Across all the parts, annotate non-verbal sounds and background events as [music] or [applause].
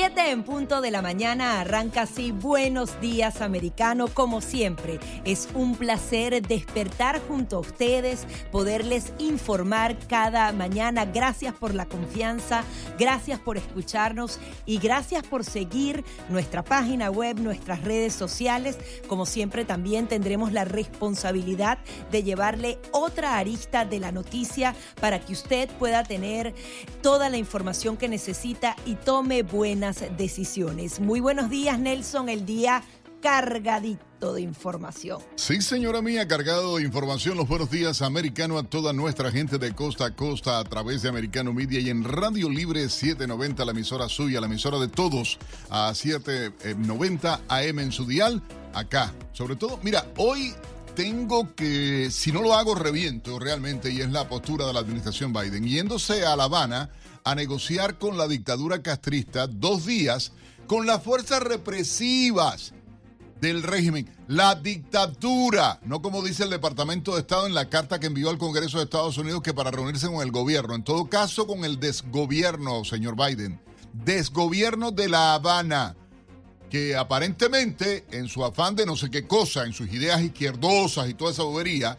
Siete en punto de la mañana arranca así Buenos Días Americano como siempre. Es un placer despertar junto a ustedes, poderles informar cada mañana. Gracias por la confianza, gracias por escucharnos y gracias por seguir nuestra página web, nuestras redes sociales. Como siempre también tendremos la responsabilidad de llevarle otra arista de la noticia para que usted pueda tener toda la información que necesita y tome decisiones. Muy buenos días, Nelson. El día cargadito de información. Sí, señora mía, cargado de información. Los buenos días, americano, a toda nuestra gente de costa a costa a través de Americano Media y en Radio Libre 790, la emisora suya, la emisora de todos, a 790 AM en su dial, acá. Sobre todo, mira, hoy tengo que, si no lo hago, reviento realmente, y es la postura de la administración Biden. Yéndose a La Habana a negociar con la dictadura castrista dos días con las fuerzas represivas del régimen. La dictadura, no como dice el Departamento de Estado en la carta que envió al Congreso de Estados Unidos que para reunirse con el gobierno, en todo caso con el desgobierno, señor Biden, desgobierno de La Habana, que aparentemente en su afán de no sé qué cosa, en sus ideas izquierdosas y toda esa bobería,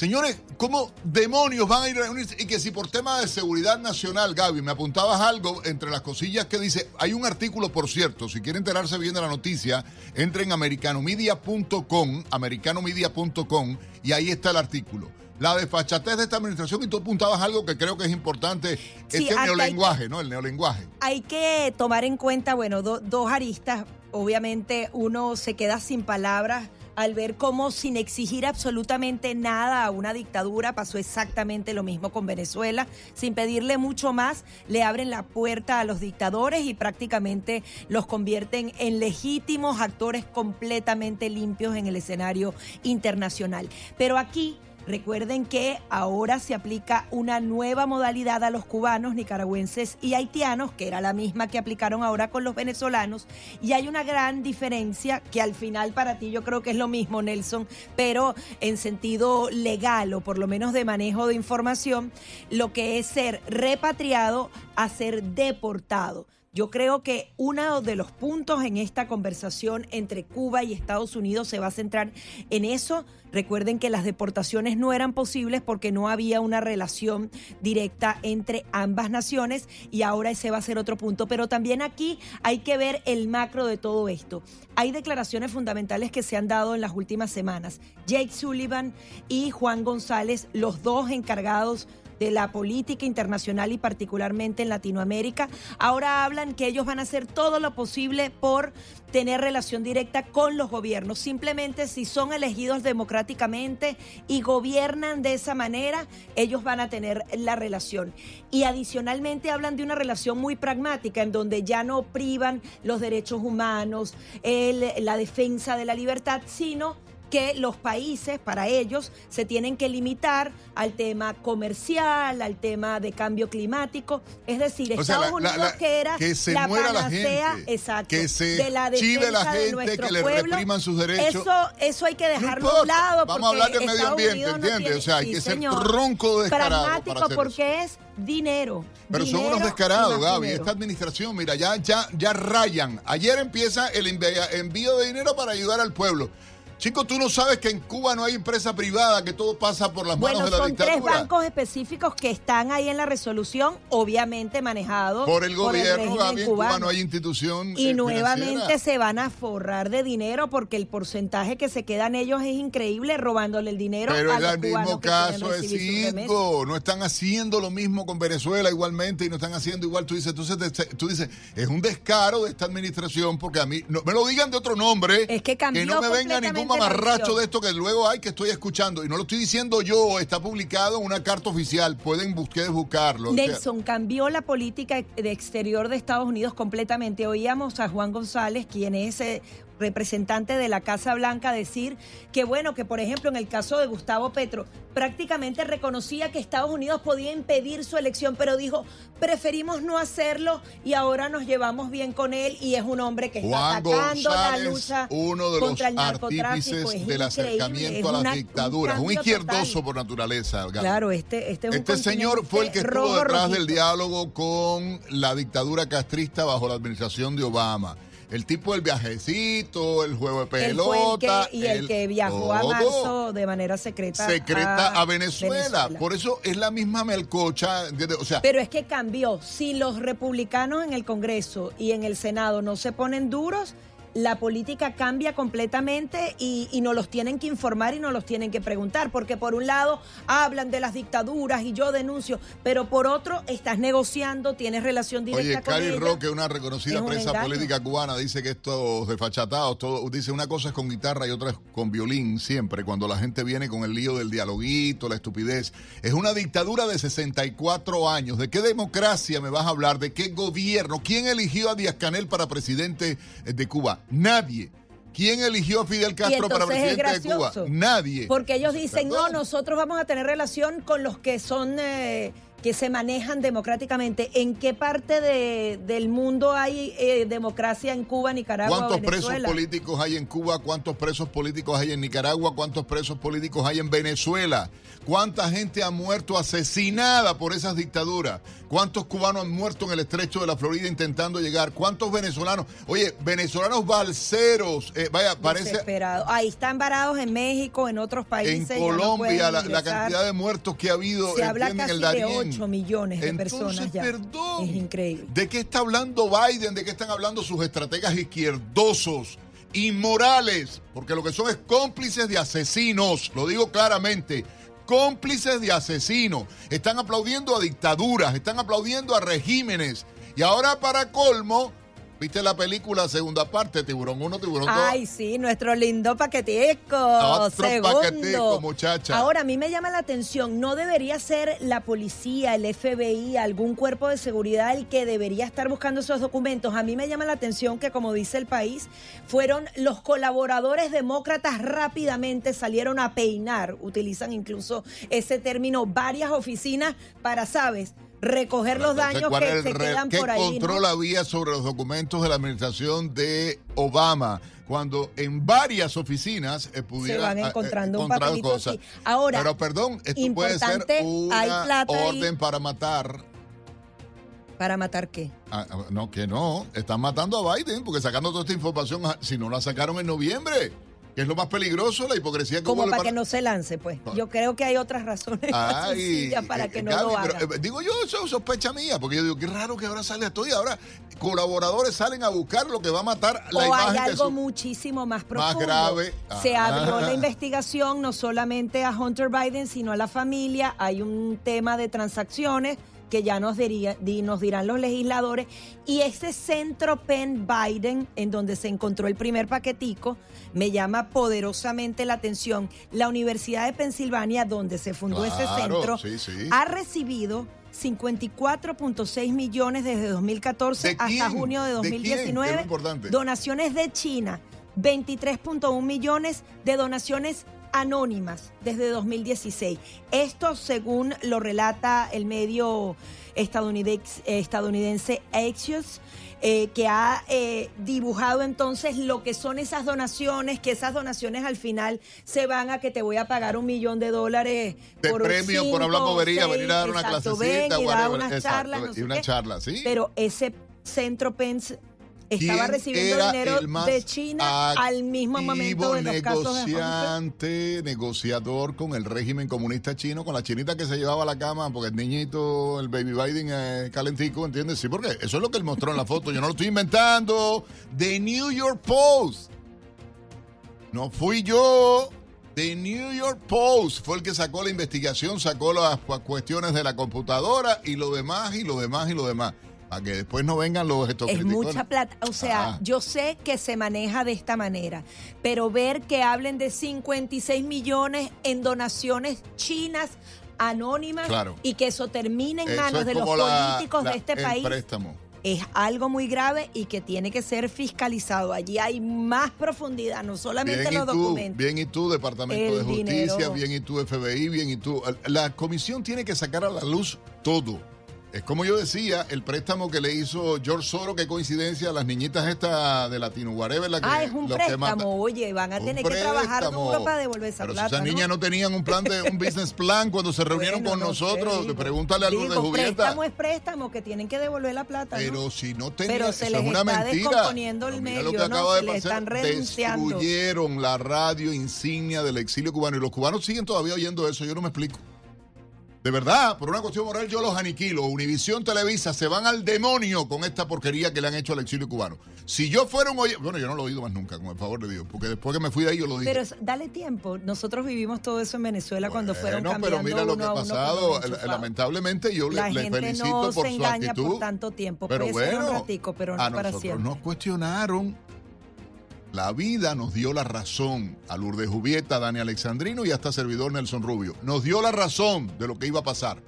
Señores, ¿cómo demonios van a ir a reunirse? Y que si por tema de seguridad nacional, Gaby, me apuntabas algo entre las cosillas que dice, hay un artículo, por cierto, si quiere enterarse bien de la noticia, entre en americanomedia.com, americanomedia.com, y ahí está el artículo. La desfachatez de esta administración y tú apuntabas algo que creo que es importante, sí, este neolenguaje, ¿no? El neolenguaje. Hay que tomar en cuenta, bueno, dos aristas. Obviamente uno se queda sin palabras al ver cómo sin exigir absolutamente nada a una dictadura pasó exactamente lo mismo con Venezuela, sin pedirle mucho más, le abren la puerta a los dictadores y prácticamente los convierten en legítimos actores completamente limpios en el escenario internacional. Pero aquí Recuerden que ahora se aplica una nueva modalidad a los cubanos, nicaragüenses y haitianos, que era la misma que aplicaron ahora con los venezolanos. Y hay una gran diferencia que al final para ti yo creo que es lo mismo, Nelson, pero en sentido legal o por lo menos de manejo de información, lo que es ser repatriado a ser deportado. Yo creo que uno de los puntos en esta conversación entre Cuba y Estados Unidos se va a centrar en eso. Recuerden que las deportaciones no eran posibles porque no había una relación directa entre ambas naciones y ahora ese va a ser otro punto. Pero también aquí hay que ver el macro de todo esto. Hay declaraciones fundamentales que se han dado en las últimas semanas. Jake Sullivan y Juan González, los dos encargados de la política internacional y particularmente en Latinoamérica, ahora hablan que ellos van a hacer todo lo posible por tener relación directa con los gobiernos. Simplemente si son elegidos democráticamente y gobiernan de esa manera, ellos van a tener la relación. Y adicionalmente hablan de una relación muy pragmática en donde ya no privan los derechos humanos, la defensa de la libertad, sino que los países, para ellos, se tienen que limitar al tema comercial, al tema de cambio climático. Es decir, Estados Unidos que era que se la muera panacea, la gente, exacto, que se de la chive la de gente, que le repriman sus derechos. Eso, eso hay que dejarlo a un lado. Vamos a hablar de medio ambiente, no ¿entiendes? tiene- o sea, hay sí, que ser señor. tronco descarado. Pragmático para porque eso. es dinero. Pero son Dinero unos y descarados, Gaby. dinero. Esta administración, mira, ya, ya, ya rayan. Ayer empieza el envío de dinero para ayudar al pueblo. Chicos, tú no sabes que en Cuba no hay empresa privada, que todo pasa por las manos Bueno, de la son tres dictadura. bancos específicos que están ahí en la resolución, obviamente manejados por el gobierno, Gaby, en Cuba no hay institución. Y eh, nuevamente financiera. se van a forrar de dinero porque el porcentaje que se quedan ellos es increíble robándole el dinero Pero a es los el mismo que caso de. Cisco. No están haciendo lo mismo con Venezuela igualmente y no están haciendo igual. Tú dices, entonces te- tú dices, es un descaro de esta administración porque a mí, no, me lo digan de otro nombre. Es que cambió no me venga ningún mamarracho de esto que luego hay que estoy escuchando. Y no lo estoy diciendo yo, está publicado en una carta oficial. Pueden ustedes buscarlo. O sea, Nelson cambió la política de exterior de Estados Unidos completamente. Oíamos a Juan González, quien es eh, representante de la Casa Blanca decir que bueno, que por ejemplo en el caso de Gustavo Petro prácticamente reconocía que Estados Unidos podía impedir su elección, pero dijo, preferimos no hacerlo y ahora nos llevamos bien con él y es un hombre que está atacando la lucha uno de contra los el artífices del acercamiento a las dictaduras, un, izquierdoso por naturaleza. Claro, este, este, este señor fue el que estuvo detrás del diálogo con la dictadura castrista bajo la administración de Obama el tipo del viajecito, el juego de pelota. y el, que viajó a marzo de manera secreta. Secreta a, Venezuela. Por eso es la misma melcocha. O sea, Pero es que cambió. Si los republicanos en el Congreso y en el Senado no se ponen duros, la política cambia completamente y, y nos los tienen que informar y nos los tienen que preguntar, porque por un lado hablan de las dictaduras y yo denuncio, pero por otro estás negociando, tienes relación directa Oye, Cari Roque, una reconocida prensa política cubana, dice que estos desfachatados, todo, dice una cosa es con guitarra y otra es con violín siempre, cuando la gente viene con el lío del dialoguito, la estupidez. Es una dictadura de 64 años. ¿De qué democracia me vas a hablar? ¿De qué gobierno? ¿Quién eligió a Díaz Canel para presidente de Cuba? Nadie. ¿Quién eligió a Fidel Castro para presidente de Cuba? Nadie. Porque ellos dicen, no, nosotros vamos a tener relación con los que son... Eh, que se manejan democráticamente. ¿En qué parte de, del mundo hay eh, democracia en Cuba, Nicaragua? ¿Cuántos presos políticos hay en Cuba? ¿Cuántos presos políticos hay en Nicaragua? ¿Cuántos presos políticos hay en Venezuela? ¿Cuánta gente ha muerto asesinada por esas dictaduras? ¿Cuántos cubanos han muerto en el estrecho de la Florida intentando llegar? ¿Cuántos venezolanos? Oye, venezolanos balseros. Eh, vaya, parece. Ahí están varados en México, en otros países. En Colombia, la, cantidad de muertos que ha habido. Se habla casi de 8 millones de personas ya. Perdón. Es increíble. ¿De qué está hablando Biden? ¿De qué están hablando sus estrategas izquierdosos? Inmorales, porque lo que son es cómplices de asesinos, lo digo claramente cómplices de asesinos, están aplaudiendo a dictaduras, están aplaudiendo a regímenes. Y ahora para colmo, ¿Viste la película segunda parte, Tiburón 1, Tiburón 2? Ay, sí, nuestro lindo paquetico. Otro paquetico, muchacha. Ahora, a mí me llama la atención, no debería ser la policía, el FBI, algún cuerpo de seguridad el que debería estar buscando esos documentos. A mí me llama la atención que, como dice el país, fueron los colaboradores demócratas rápidamente salieron a peinar, utilizan incluso ese término, varias oficinas para, ¿sabes? Recoger los daños que se quedan por ahí. ¿Qué control había sobre los documentos de la administración de Obama? Cuando en varias oficinas eh, se van eh, encontrando un papelito así. Ahora, pero perdón, esto puede ser una orden para matar. ¿Para matar qué? Ah, ah, no, que no. Están matando a Biden porque sacando toda esta información, ah, si no la sacaron en noviembre es lo más peligroso, la hipocresía que Como para, que no se lance, pues. Yo creo que hay otras razones [laughs] para que no lo haga. Eh, digo yo, eso es sospecha mía, porque yo digo, qué raro que ahora sale esto y ahora colaboradores salen a buscar lo que va a matar la o hay algo muchísimo más profundo. Más grave. Se abrió la [laughs] investigación no solamente a Hunter Biden, sino a la familia. Hay un tema de transacciones que ya nos, diría, nos dirán los legisladores, y ese centro Penn Biden, en donde se encontró el primer paquetico, me llama poderosamente la atención. La Universidad de Pensilvania, donde se fundó ese centro, ha recibido 54.6 millones desde 2014 hasta junio de 2019. donaciones de China, 23.1 millones. De donaciones anónimas desde 2016. Esto según lo relata el medio estadounidense, estadounidense Axios. Eh, que ha eh, dibujado entonces lo que son esas donaciones, que esas donaciones al final se van a que te voy a pagar un millón de dólares de por premio por hablar bobería, venir a dar una clasecita, y dar y una charla, ¿sí? Pero ese centro Pence estaba recibiendo dinero de China al mismo momento de los negociante, negociador con el régimen comunista chino, con la chinita que se llevaba a la cama, porque el niñito, el baby Biden es calentico, ¿entiendes? Sí, porque eso es lo que él mostró en la foto, yo no lo estoy inventando. The New York Post. No fui yo. The New York Post fue el que sacó la investigación, sacó las cuestiones de la computadora y lo demás, y lo demás, y lo demás. Para que después no vengan los estos Es mucha plata. O sea, ah. yo sé que se maneja de esta manera, pero ver que hablen de 56 millones en donaciones chinas anónimas y que eso termine en manos de los políticos de este país. Préstamo es algo muy grave y que tiene que ser fiscalizado. Allí hay más profundidad, no solamente los documentos. Bien y tú, Departamento de Justicia, bien y tú, FBI, bien y tú. La comisión tiene que sacar a la luz todo es como yo decía, el préstamo que le hizo George Soros, qué coincidencia, las niñitas estas de Latino Whatever. La que, ah, es un préstamo, oye, van a tener que trabajar duro para devolver esa Pero plata. Si esas niñas no tenían un plan de un [laughs] business plan cuando se reunieron con nosotros, pregúntale a Lourdes Jubieta. préstamo es préstamo, que tienen que devolver la plata. Pero si no tenían, Pero se les es una está mentira. descomponiendo el medio, lo que acaba de pasar, están. Destruyeron la radio insignia del exilio cubano y los cubanos siguen todavía oyendo eso, yo no me explico. De verdad, por una cuestión moral yo los aniquilo. Univisión Televisa se van al demonio con esta porquería que le han hecho al exilio cubano. Si yo fuera un oyente, bueno, yo no lo he oído más nunca, con el favor de Dios, porque después que me fui de ahí yo lo dije. Pero dale tiempo. Nosotros vivimos todo eso en Venezuela cuando fueron cambiando pero mira lo que ha pasado. Lamentablemente yo le, felicito por su actitud. por tanto tiempo. Pero bueno, un ratico, pero no a para nosotros siempre. nos cuestionaron la vida nos dio la razón a Lourdes Jubieta, Dani Alexandrino y hasta servidor Nelson Rubio. Nos dio la razón de lo que iba a pasar.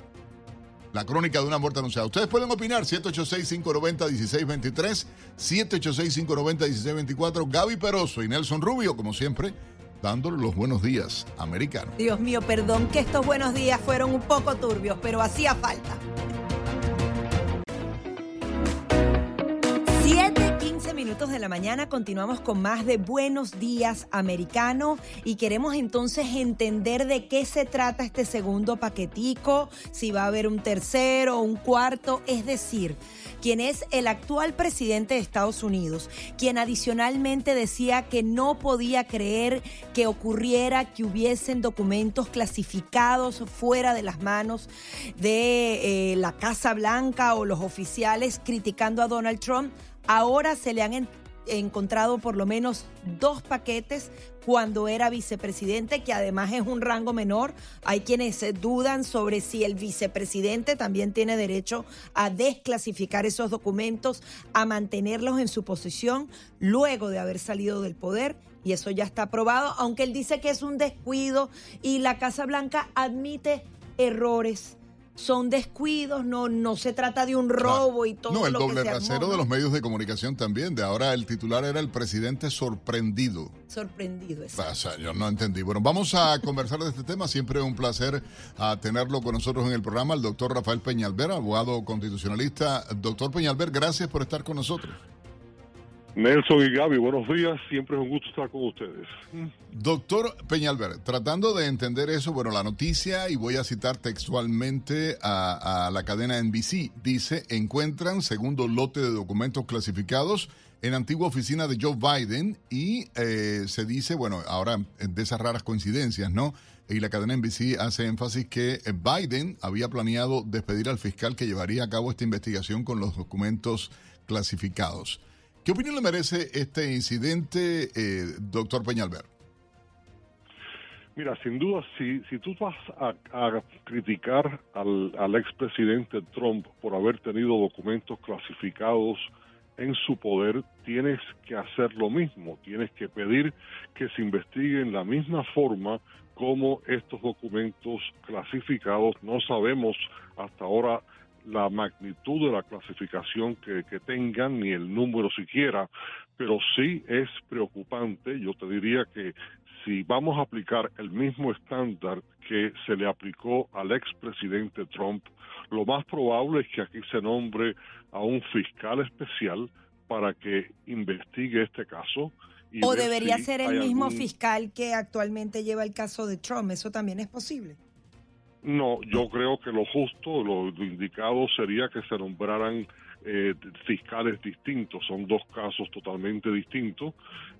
La crónica de una muerte anunciada. Ustedes pueden opinar 786-590-1623, 786-590-1624. Gaby Peroso y Nelson Rubio, como siempre, dándole los buenos días americanos. Dios mío, perdón que estos buenos días fueron un poco turbios, pero hacía falta. 7:15 minutos de la mañana continuamos con más de Buenos Días Americano y queremos entonces entender de qué se trata este segundo paquetico, si va a haber un tercero o un cuarto, es decir, quien es el actual presidente de Estados Unidos, quien adicionalmente decía que no podía creer que ocurriera que hubiesen documentos clasificados fuera de las manos de eh, la Casa Blanca o los oficiales criticando a Donald Trump Ahora se le han encontrado por lo menos dos paquetes cuando era vicepresidente, que además es un rango menor. Hay quienes dudan sobre si el vicepresidente también tiene derecho a desclasificar esos documentos, a mantenerlos en su posición luego de haber salido del poder. Y eso ya está aprobado, aunque él dice que es un descuido y la Casa Blanca admite errores son descuidos, no, no se trata de un robo y todo. No, el doble rasero de los medios de comunicación también. De ahora el titular era el presidente sorprendido. Sorprendido, exacto. yo no entendí. Bueno, vamos a [laughs] conversar de este tema. Siempre es un placer a tenerlo con nosotros en el programa, el doctor Rafael Peñalver, abogado constitucionalista. Doctor Peñalver, gracias por estar con nosotros. Nelson y Gaby, buenos días. Siempre es un gusto estar con ustedes. Doctor Peñalver, tratando de entender eso, bueno, la noticia, y voy a citar textualmente a, la cadena NBC, dice, encuentran segundo lote de documentos clasificados en antigua oficina de Joe Biden y eh, se dice, bueno, ahora de esas raras coincidencias, ¿no? Y la cadena NBC hace énfasis que Biden había planeado despedir al fiscal que llevaría a cabo esta investigación con los documentos clasificados. ¿Qué opinión le merece este incidente, eh, doctor Peñalver? Mira, sin duda, si, tú vas a, criticar al, al expresidente Trump por haber tenido documentos clasificados en su poder, tienes que hacer lo mismo, tienes que pedir que se investigue en la misma forma como estos documentos clasificados. No sabemos hasta ahora la magnitud de la clasificación que, tengan, ni el número siquiera, pero sí es preocupante. Yo te diría que si vamos a aplicar el mismo estándar que se le aplicó al expresidente Trump, lo más probable es que aquí se nombre a un fiscal especial para que investigue este caso. o debería ser el mismo fiscal que actualmente lleva el caso de Trump. ¿Eso también es posible? No, yo creo que lo justo, lo, indicado sería que se nombraran eh, fiscales distintos. Son dos casos totalmente distintos.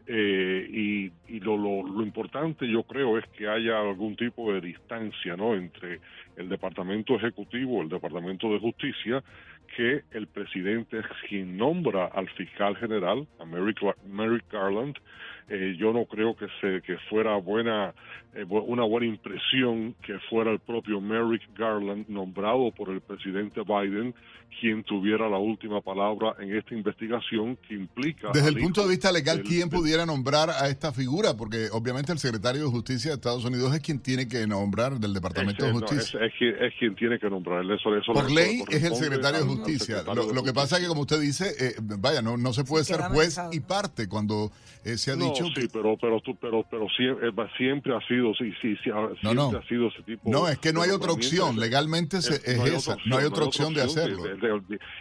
Eh, y, y lo, lo, lo, importante yo creo es que haya algún tipo de distancia ¿no? entre el Departamento Ejecutivo, el Departamento de Justicia, que el presidente es quien nombra al fiscal general, a Merrick Garland, eh, yo no creo que se que fuera buena eh, una buena impresión que fuera el propio Merrick Garland nombrado por el presidente Biden quien tuviera la última palabra en esta investigación que implica desde el punto de vista legal quién pudiera nombrar a esta figura porque obviamente el secretario de justicia de Estados Unidos es quien tiene que nombrar del departamento de justicia es, quien, tiene que nombrar eso, por ley es el secretario de justicia Justicia. Lo, que pasa es que, como usted dice, eh, vaya, no, no se puede ser juez y parte cuando eh, se ha dicho. Sí, pero, pero, pero, pero siempre, eh, siempre, ha sido, sí, sí, siempre ha sido ese tipo. No, es que no hay otra opción. Legalmente es, esa. no hay otra opción, de hacerlo.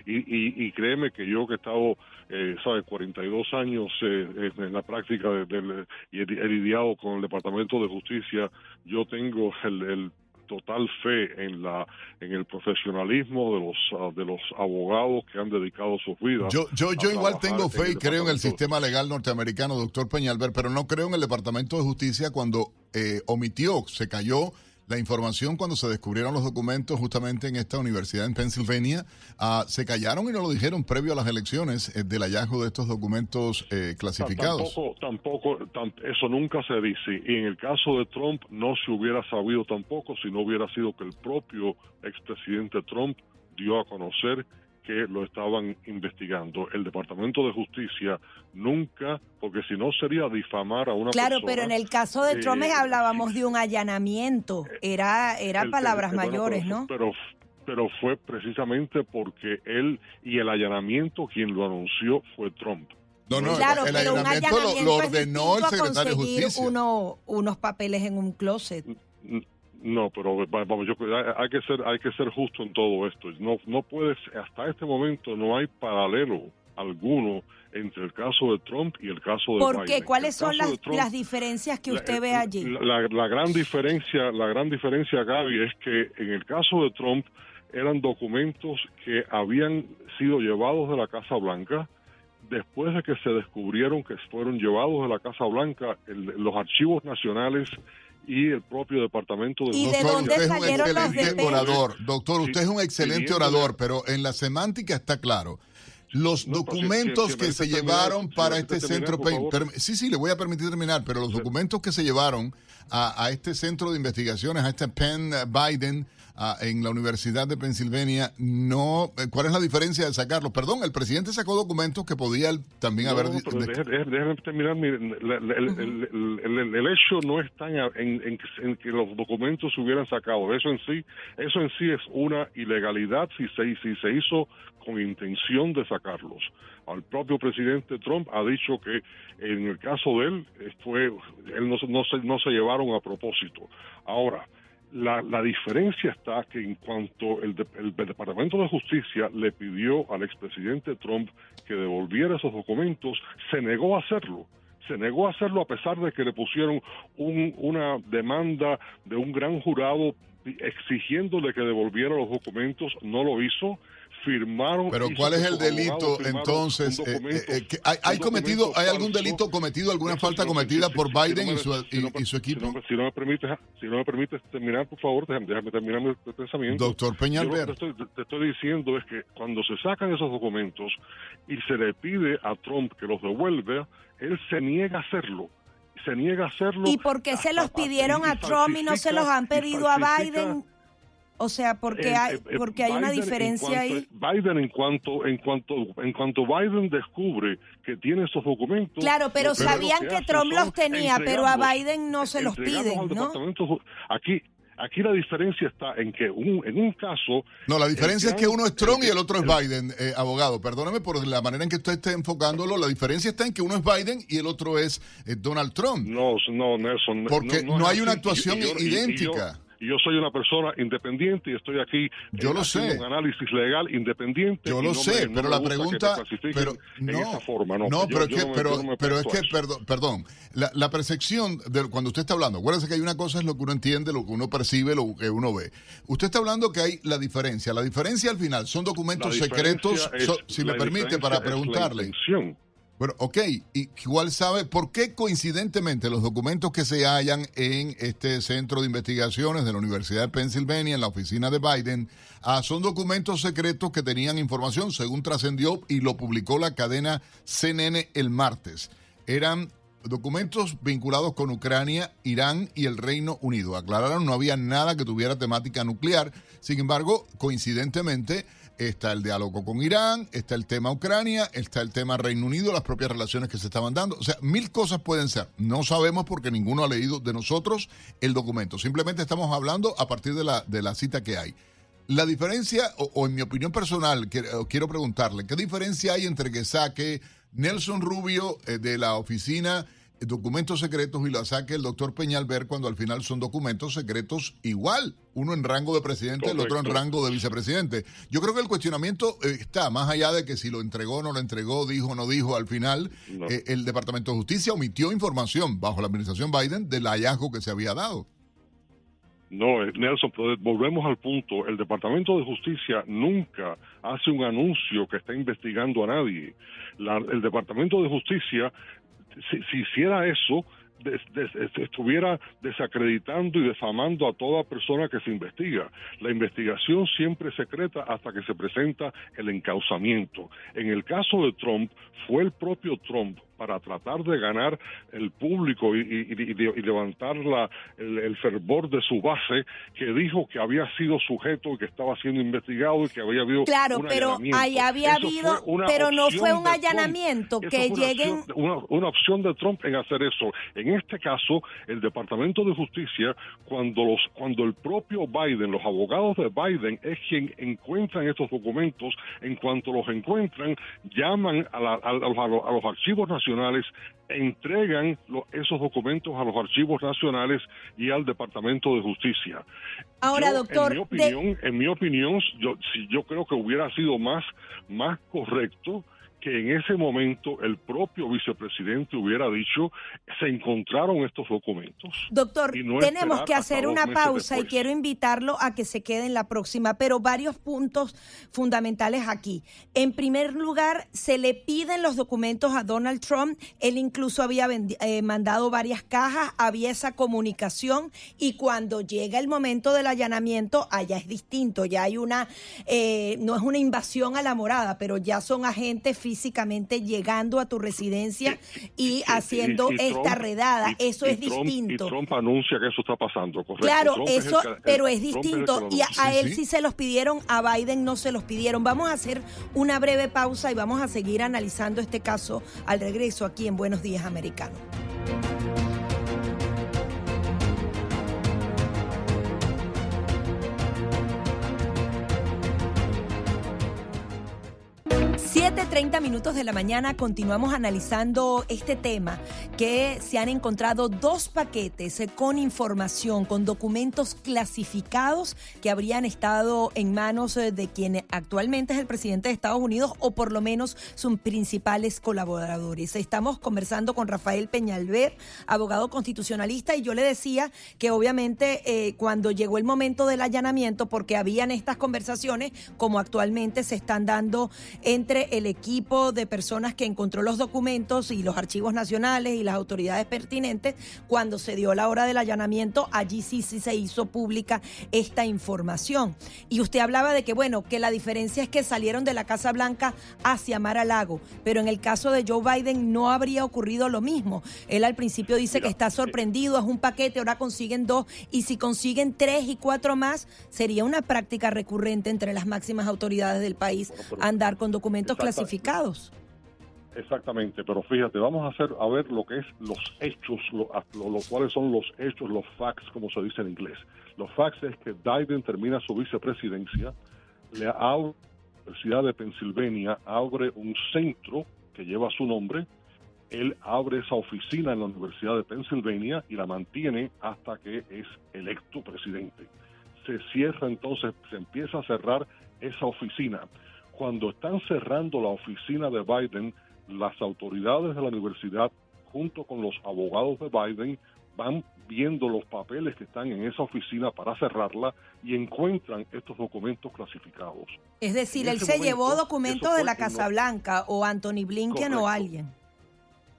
y, y, créeme que yo que he estado, eh, ¿sabes?, 42 años en la práctica del, y he, lidiado con el Departamento de Justicia, yo tengo el total fe en la en el profesionalismo de los ah, de los abogados que han dedicado sus vidas. Yo yo, yo igual tengo fe y creo en el sistema legal norteamericano, doctor Peñalver, pero no creo en el Departamento de Justicia cuando eh, omitió, se cayó la información cuando se descubrieron los documentos justamente en esta universidad en Pennsylvania. Ah, se callaron y no lo dijeron previo a las elecciones eh, del hallazgo de estos documentos eh, clasificados. Tampoco, tampoco eso nunca se dice. Y en el caso de Trump no se hubiera sabido tampoco si no hubiera sido que el propio expresidente Trump dio a conocer que lo estaban investigando. El Departamento de Justicia nunca, porque si no sería difamar a una claro, persona. Claro, pero en el caso de Trump eh, hablábamos de un allanamiento. Era, era palabras mayores, ¿no? Pero pero fue precisamente porque él y el allanamiento quien lo anunció fue Trump. No, no, claro, el, pero allanamiento, lo, ordenó el secretario de Justicia. Uno, unos papeles en un closet. No, pero vamos, yo hay que ser hay que ser justo en todo esto. No no puedes hasta este momento no hay paralelo alguno entre el caso de Trump y el caso de ¿Por qué? ¿Cuáles son las, las, diferencias que usted ve allí? La, la, gran diferencia, la gran diferencia, Gaby, es que en el caso de Trump eran documentos que habían sido llevados de la Casa Blanca después de que se descubrieron que fueron llevados de la Casa Blanca los archivos nacionales y el propio departamento de ¿Y de dónde usted salieron es un excelente orador, doctor, usted es un excelente orador, pero en la semántica está claro. Los documentos que se llevaron para este centro, sí, sí, le voy a permitir terminar, pero los documentos que se llevaron a, a este centro de investigaciones, a este Penn Biden, en la Universidad de Pensilvania, no, eh, ¿cuál es la diferencia de sacarlo? Perdón, el presidente sacó documentos que podía también haber... No, déjeme terminar, el, hecho no está en, en, que los documentos se hubieran sacado, eso en sí, eso en sí es una ilegalidad si se, si se hizo con intención de sacarlos. El propio presidente Trump ha dicho que en el caso de él fue, él no, no, se, no se llevaron a propósito. Ahora, la, la, diferencia está que en cuanto el, el, Departamento de Justicia le pidió al expresidente Trump que devolviera esos documentos, se negó a hacerlo. Se negó a hacerlo a pesar de que le pusieron un, una demanda de un gran jurado exigiéndole que devolviera los documentos, no lo hizo firmaron. Pero ¿cuál es el delito entonces? Eh, eh, eh, ¿hay, cometido, ¿Hay algún delito cometido, alguna falta cometida por Biden y, su, y, su equipo? Si no, me permites, si no me permites terminar, por favor, déjame, terminar mi pensamiento. Doctor Peñalver. Lo que te estoy, diciendo es que cuando se sacan esos documentos y se le pide a Trump que los devuelva, él se niega a hacerlo se niega a hacerlo. ¿Y por qué se los pidieron a Trump y no se los han pedido a Biden? O sea, porque hay, porque hay una diferencia ahí. Biden en cuanto, en cuanto, en cuanto Biden descubre que tiene esos documentos. Claro, pero sabían que, Trump los tenía, pero a Biden no se los piden, ¿no? Aquí, Aquí la diferencia está en que en un caso... No, la diferencia es que uno es Trump y el otro es Biden, eh, abogado. Perdóname por la manera en que usted esté enfocándolo. La diferencia está en que uno es Biden y el otro es eh, Donald Trump. No, no, Nelson. Porque no, hay una actuación idéntica y yo soy una persona independiente y estoy aquí yo lo sé. un análisis legal independiente. Yo lo sé, pero la pregunta, pero no, forma, no, pero, es que, pero, pero es que, perdón, perdón la, la, percepción de cuando usted está hablando, acuérdense que hay una cosa es lo que uno entiende, lo que uno percibe, lo que uno ve. Usted está hablando que hay la diferencia. La diferencia al final son documentos secretos, si me permite, para preguntarle. Bueno, ok, y igual sabe por qué coincidentemente los documentos que se hallan en este centro de investigaciones de la Universidad de Pennsylvania, en la oficina de Biden, ah, son documentos secretos que tenían información, según trascendió y lo publicó la cadena CNN el martes. Eran documentos vinculados con Ucrania, Irán y el Reino Unido. Aclararon, no había nada que tuviera temática nuclear. Sin embargo, coincidentemente, está el diálogo con Irán, está el tema Ucrania, está el tema Reino Unido, las propias relaciones que se estaban dando. O sea, mil cosas pueden ser. No sabemos porque ninguno ha leído de nosotros el documento. Simplemente estamos hablando a partir de la, de la cita que hay. La diferencia, o, en mi opinión personal, quiero preguntarle, ¿qué diferencia hay entre que saque Nelson Rubio eh, de la oficina documentos secretos y la saque el doctor Peñalver cuando al final son documentos secretos igual, uno en rango de presidente, el otro en rango de vicepresidente. Yo creo que el cuestionamiento eh, está más allá de que si lo entregó o no lo entregó, dijo o no dijo, al final eh, el Departamento de Justicia omitió información bajo la administración Biden del hallazgo que se había dado. No, eh, Nelson, volvemos al punto. El Departamento de Justicia nunca hace un anuncio que está investigando a nadie. el Departamento de Justicia si, hiciera eso, estuviera desacreditando y defamando a toda persona que se investiga. La investigación siempre es secreta hasta que se presenta el encauzamiento. En el caso de Trump, fue el propio Trump para tratar de ganar el público y, levantar la, el, fervor de su base, que dijo que había sido sujeto y que estaba siendo investigado y que había habido claro, pero ahí había habido, pero no fue un allanamiento que lleguen una, opción de Trump en hacer eso. En este caso, el Departamento de Justicia, cuando los cuando el propio Biden, los abogados de Biden es quien encuentran estos documentos, en cuanto los encuentran, llaman a, a los archivos nacionales entregan esos documentos a los archivos nacionales y al Departamento de Justicia. Ahora, doctor, en mi opinión, en mi opinión, yo, si yo creo que hubiera sido más más correcto que en ese momento el propio vicepresidente hubiera dicho se encontraron estos documentos. Doctor, tenemos que hacer una pausa y quiero invitarlo a que se quede en la próxima, pero varios puntos fundamentales aquí. En primer lugar, se le piden los documentos a Donald Trump, él incluso había eh, mandado varias cajas, había esa comunicación y cuando llega el momento del allanamiento, allá es distinto, ya hay una, eh, no es una invasión a la morada, pero ya son agentes físicamente llegando a tu residencia y haciendo esta redada. eso es distinto. Y Trump anuncia que eso está pasando, correcto. Claro, eso, pero es distinto. y a, él sí, se los pidieron, a Biden no se los pidieron. Vamos a hacer una breve pausa y vamos a seguir analizando este caso al regreso aquí en Buenos Días Americano. 7.30 minutos de la mañana continuamos analizando este tema que se han encontrado dos paquetes con información, con documentos clasificados que habrían estado en manos de quien actualmente es el presidente de Estados Unidos o por lo menos sus principales colaboradores. Estamos conversando con Rafael Peñalver, abogado constitucionalista, y yo le decía que obviamente eh, cuando llegó el momento del allanamiento, porque habían estas conversaciones como actualmente se están dando entre el equipo de personas que encontró los documentos y los archivos nacionales y las autoridades pertinentes, cuando se dio la hora del allanamiento, allí sí, sí se hizo pública esta información. Y usted hablaba de que, bueno, que la diferencia es que salieron de la Casa Blanca hacia Mar a Lago, pero en el caso de Joe Biden no habría ocurrido lo mismo. Él al principio dice que está sorprendido, es un paquete, ahora consiguen dos, y si consiguen tres y cuatro más, sería una práctica recurrente entre las máximas autoridades del país andar con documentos clasificados. Exactamente, pero fíjate, vamos a hacer a ver lo que es los hechos, lo, cuáles son los hechos, los facts, como se dice en inglés. Los facts es que Biden termina su vicepresidencia, le abre la Universidad de Pensilvania, abre un centro que lleva su nombre, él abre esa oficina en la Universidad de Pensilvania y la mantiene hasta que es electo presidente. Se cierra entonces, se empieza a cerrar esa oficina cuando están cerrando la oficina de Biden, las autoridades de la universidad, junto con los abogados de Biden, van viendo los papeles que están en esa oficina para cerrarla y encuentran estos documentos clasificados. Es decir, él se llevó documentos de la Casa Blanca o Anthony Blinken o alguien.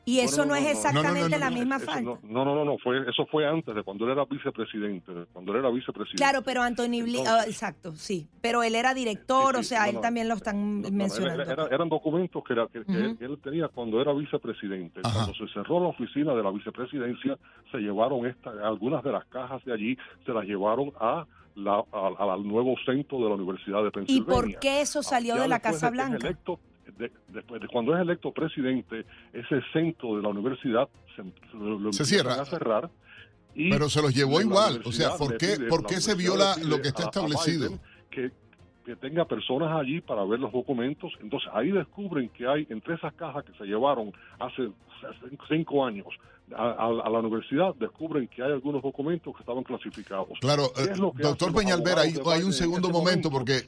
Y eso no, es exactamente la misma falta. No, no, no, no, fue, eso fue antes de cuando él era vicepresidente, cuando él era vicepresidente. Claro, pero Anthony Blinken, ah, exacto, sí, pero él era director, o sea, él también lo están mencionando. eran documentos que, él tenía cuando era vicepresidente. Cuando se cerró la oficina de la vicepresidencia, se llevaron esta, algunas de las cajas de allí, se las llevaron a la, al nuevo centro de la Universidad de Pensilvania. ¿Y por qué eso salió de la Casa Blanca? Después de cuando es electo presidente, ese centro de la universidad se, cierra. a cerrar. Pero se los llevó igual. O sea, ¿por qué, ¿por qué se viola lo que está establecido? que, que tenga personas allí para ver los documentos. Entonces ahí descubren que hay entre esas cajas que se llevaron hace cinco años a, la universidad, descubren que hay algunos documentos que estaban clasificados. Claro, eh, doctor Peñalver, hay, hay un segundo momento porque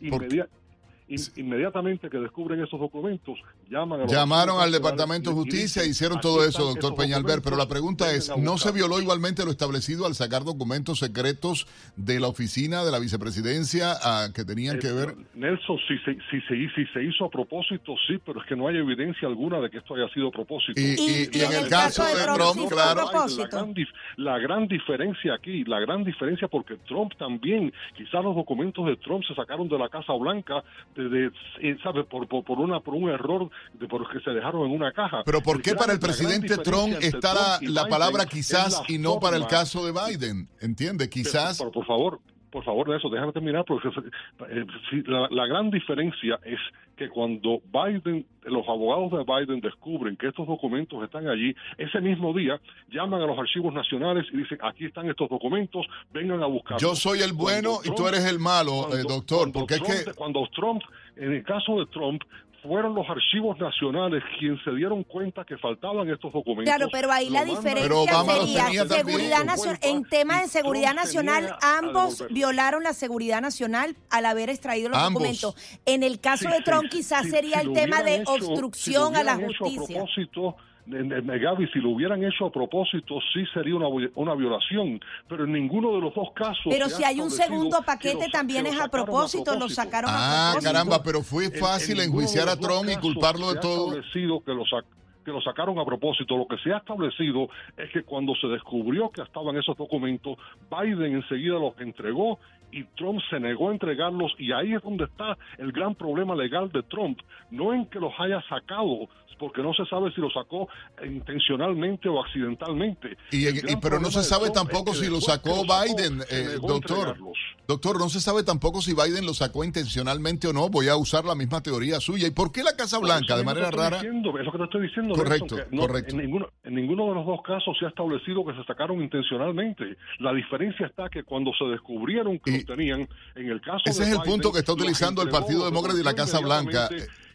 inmediatamente que descubren esos documentos, llaman a Llamaron al Departamento de Justicia e hicieron todo eso, doctor Peñalver. Pero la pregunta es, ¿no se violó igualmente lo establecido al sacar documentos secretos de la oficina de la vicepresidencia a, que tenían que ver? Nelson, si se, si, si se hizo a propósito, sí, pero es que no hay evidencia alguna de que esto haya sido a propósito. Y, en, el caso de Trump, claro. La gran, la gran diferencia aquí, la gran diferencia porque Trump también, quizás los documentos de Trump se sacaron de la Casa Blanca de, eh, ¿sabe? Por, por, una, por un error de por que se dejaron en una caja. Pero ¿por qué para el presidente Trump está la, palabra quizás y no para el caso de Biden? ¿Entiende? Quizás... por favor, por favor, de eso, déjame terminar, porque eh, la, gran diferencia es que cuando Biden, los abogados de Biden descubren que estos documentos están allí, ese mismo día llaman a los archivos nacionales y dicen, aquí están estos documentos, vengan a buscarlos. Yo soy el bueno y tú eres el malo, eh, doctor, porque es que... Cuando Trump, en el caso de Trump, fueron los archivos nacionales quienes se dieron cuenta que faltaban estos documentos. Claro, pero ahí la diferencia sería seguridad nacional. En tema de seguridad nacional, ambos violaron la seguridad nacional al haber extraído los documentos. En el caso de Trump, quizás sería el tema de obstrucción a la justicia. Gaby, si lo hubieran hecho a propósito, sí sería una, una violación, pero en ninguno de los dos casos. Pero si hay un segundo paquete, también es a propósito, lo sacaron ah, a propósito. caramba, pero fue fácil enjuiciar a Trump y culparlo de todo. Establecido que lo que lo sacaron a propósito. Lo que se ha establecido es que cuando se descubrió que estaban esos documentos, Biden enseguida los entregó y Trump se negó a entregarlos y ahí es donde está el gran problema legal de Trump, no en que los haya sacado, porque no se sabe si lo sacó intencionalmente o accidentalmente. Y, pero no se sabe tampoco si lo sacó Biden, eh, doctor. Doctor, no se sabe tampoco si Biden lo sacó intencionalmente o no. Voy a usar la misma teoría suya. ¿Y por qué la Casa Blanca, de manera rara? Diciendo, es lo que te estoy diciendo. Correcto, correcto. En ninguno, en ninguno de los dos casos se ha establecido que se sacaron intencionalmente. La diferencia está que cuando se descubrieron que tenían, en el caso Ese es el punto que está utilizando el Partido Demócrata y la Casa Blanca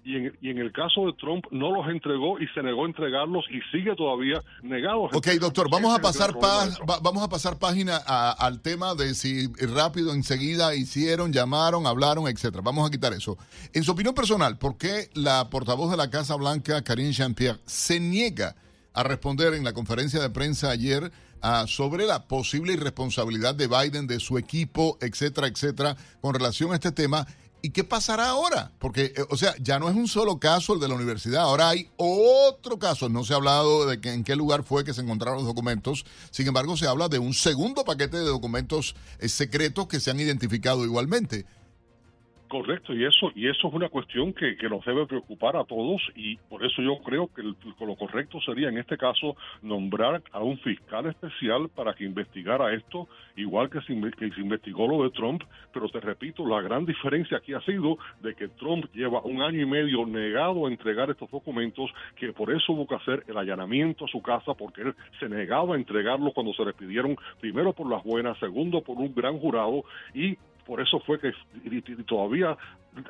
y en, y en, el caso de Trump no los entregó y se negó a entregarlos y sigue todavía negado. Ok, doctor, vamos a pasar vamos a pasar página al tema de si rápido enseguida hicieron, llamaron, hablaron, etcétera. Vamos a quitar eso. En su opinión personal, ¿por qué la portavoz de la Casa Blanca, Karine Jean-Pierre, se niega a responder en la conferencia de prensa ayer? Sobre la posible irresponsabilidad de Biden, de su equipo, etcétera, etcétera, con relación a este tema ¿Y qué pasará ahora? Porque, eh, o sea, ya no es un solo caso el de la universidad, ahora hay otro caso. No se ha hablado de que, en qué lugar fue que se encontraron los documentos, sin embargo, se habla de un segundo paquete de documentos eh, secretos que se han identificado igualmente. Correcto, y eso y eso es una cuestión que, nos debe preocupar a todos y por eso yo creo que lo correcto sería en este caso nombrar a un fiscal especial para que investigara esto, igual que se, que se investigó lo de Trump, pero te repito, la gran diferencia aquí ha sido de que Trump lleva un año y medio negado a entregar estos documentos, que por eso hubo que hacer el allanamiento a su casa, porque él se negaba a entregarlos cuando se les pidieron, primero por las buenas, segundo por un gran jurado, y por eso fue que todavía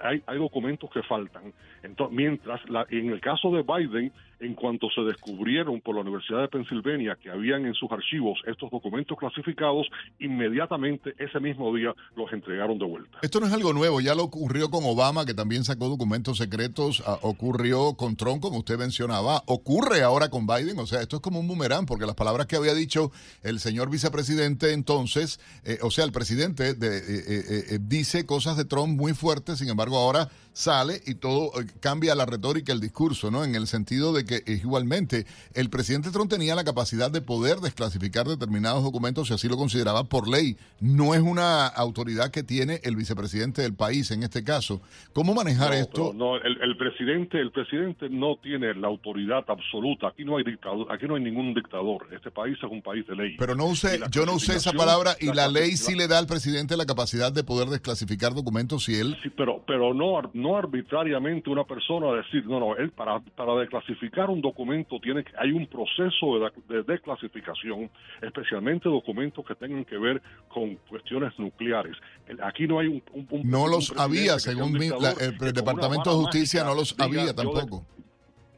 hay, hay documentos que faltan. Entonces, mientras en el caso de Biden, en cuanto se descubrieron por la Universidad de Pensilvania que habían en sus archivos estos documentos clasificados, inmediatamente ese mismo día los entregaron de vuelta. Esto no es algo nuevo, ya lo ocurrió con Obama, que también sacó documentos secretos, ah, ocurrió con Trump, como usted mencionaba, ocurre ahora con Biden, o sea, esto es como un boomerang, porque las palabras que había dicho el señor vicepresidente entonces, eh, o sea, el presidente de, eh, eh, dice cosas de Trump muy fuertes, sin embargo ahora sale y todo eh, cambia la retórica, el discurso, ¿no? En el sentido de que igualmente el presidente Trump tenía la capacidad de poder desclasificar determinados documentos si así lo consideraba por ley. No es una autoridad que tiene el vicepresidente del país en este caso. ¿Cómo manejar esto? No, el, presidente, el presidente no tiene la autoridad absoluta. Aquí no hay dictador, aquí no hay ningún dictador. Este país es un país de ley. Pero no usé, yo no usé esa palabra y la, ley sí le da al presidente la capacidad de poder desclasificar documentos si él. Sí, pero pero pero no no arbitrariamente una persona decir no no él para para declasificar un documento tiene que hay un proceso de, declasificación especialmente documentos que tengan que ver con cuestiones nucleares. Aquí no hay un, no los había según el departamento de justicia no los había tampoco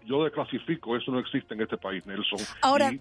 yo, declasifico eso no existe en este país Nelson. Ahora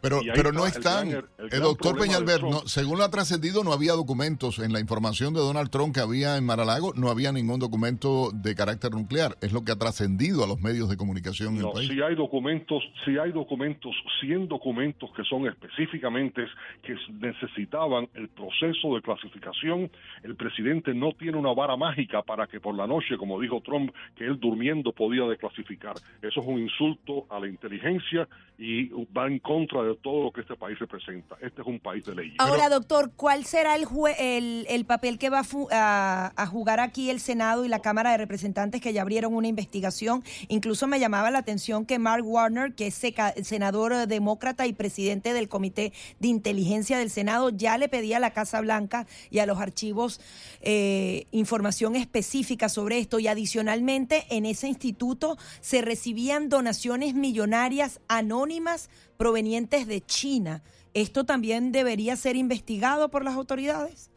pero, pero no están. El, doctor Peñalver, no, según lo ha trascendido, no había documentos en la información de Donald Trump que había en Maralago, no había ningún documento de carácter nuclear. Es lo que ha trascendido a los medios de comunicación en el país. Si hay documentos, si hay documentos, 100 documentos que son específicamente que necesitaban el proceso de clasificación, el presidente no tiene una vara mágica para que por la noche, como dijo Trump, que él durmiendo podía declasificar. Eso es un insulto a la inteligencia y va en contra de todo lo que este país representa. Este es un país de leyes. Ahora, doctor, ¿cuál será el, el, el, papel que va a, jugar aquí el Senado y la Cámara de Representantes que ya abrieron una investigación? Incluso me llamaba la atención que Mark Warner, que es senador demócrata y presidente del Comité de Inteligencia del Senado, ya le pedía a la Casa Blanca y a los archivos eh, información específica sobre esto. Y adicionalmente, en ese instituto se recibían donaciones millonarias anónimas provenientes de China. ¿Esto también debería ser investigado por las autoridades?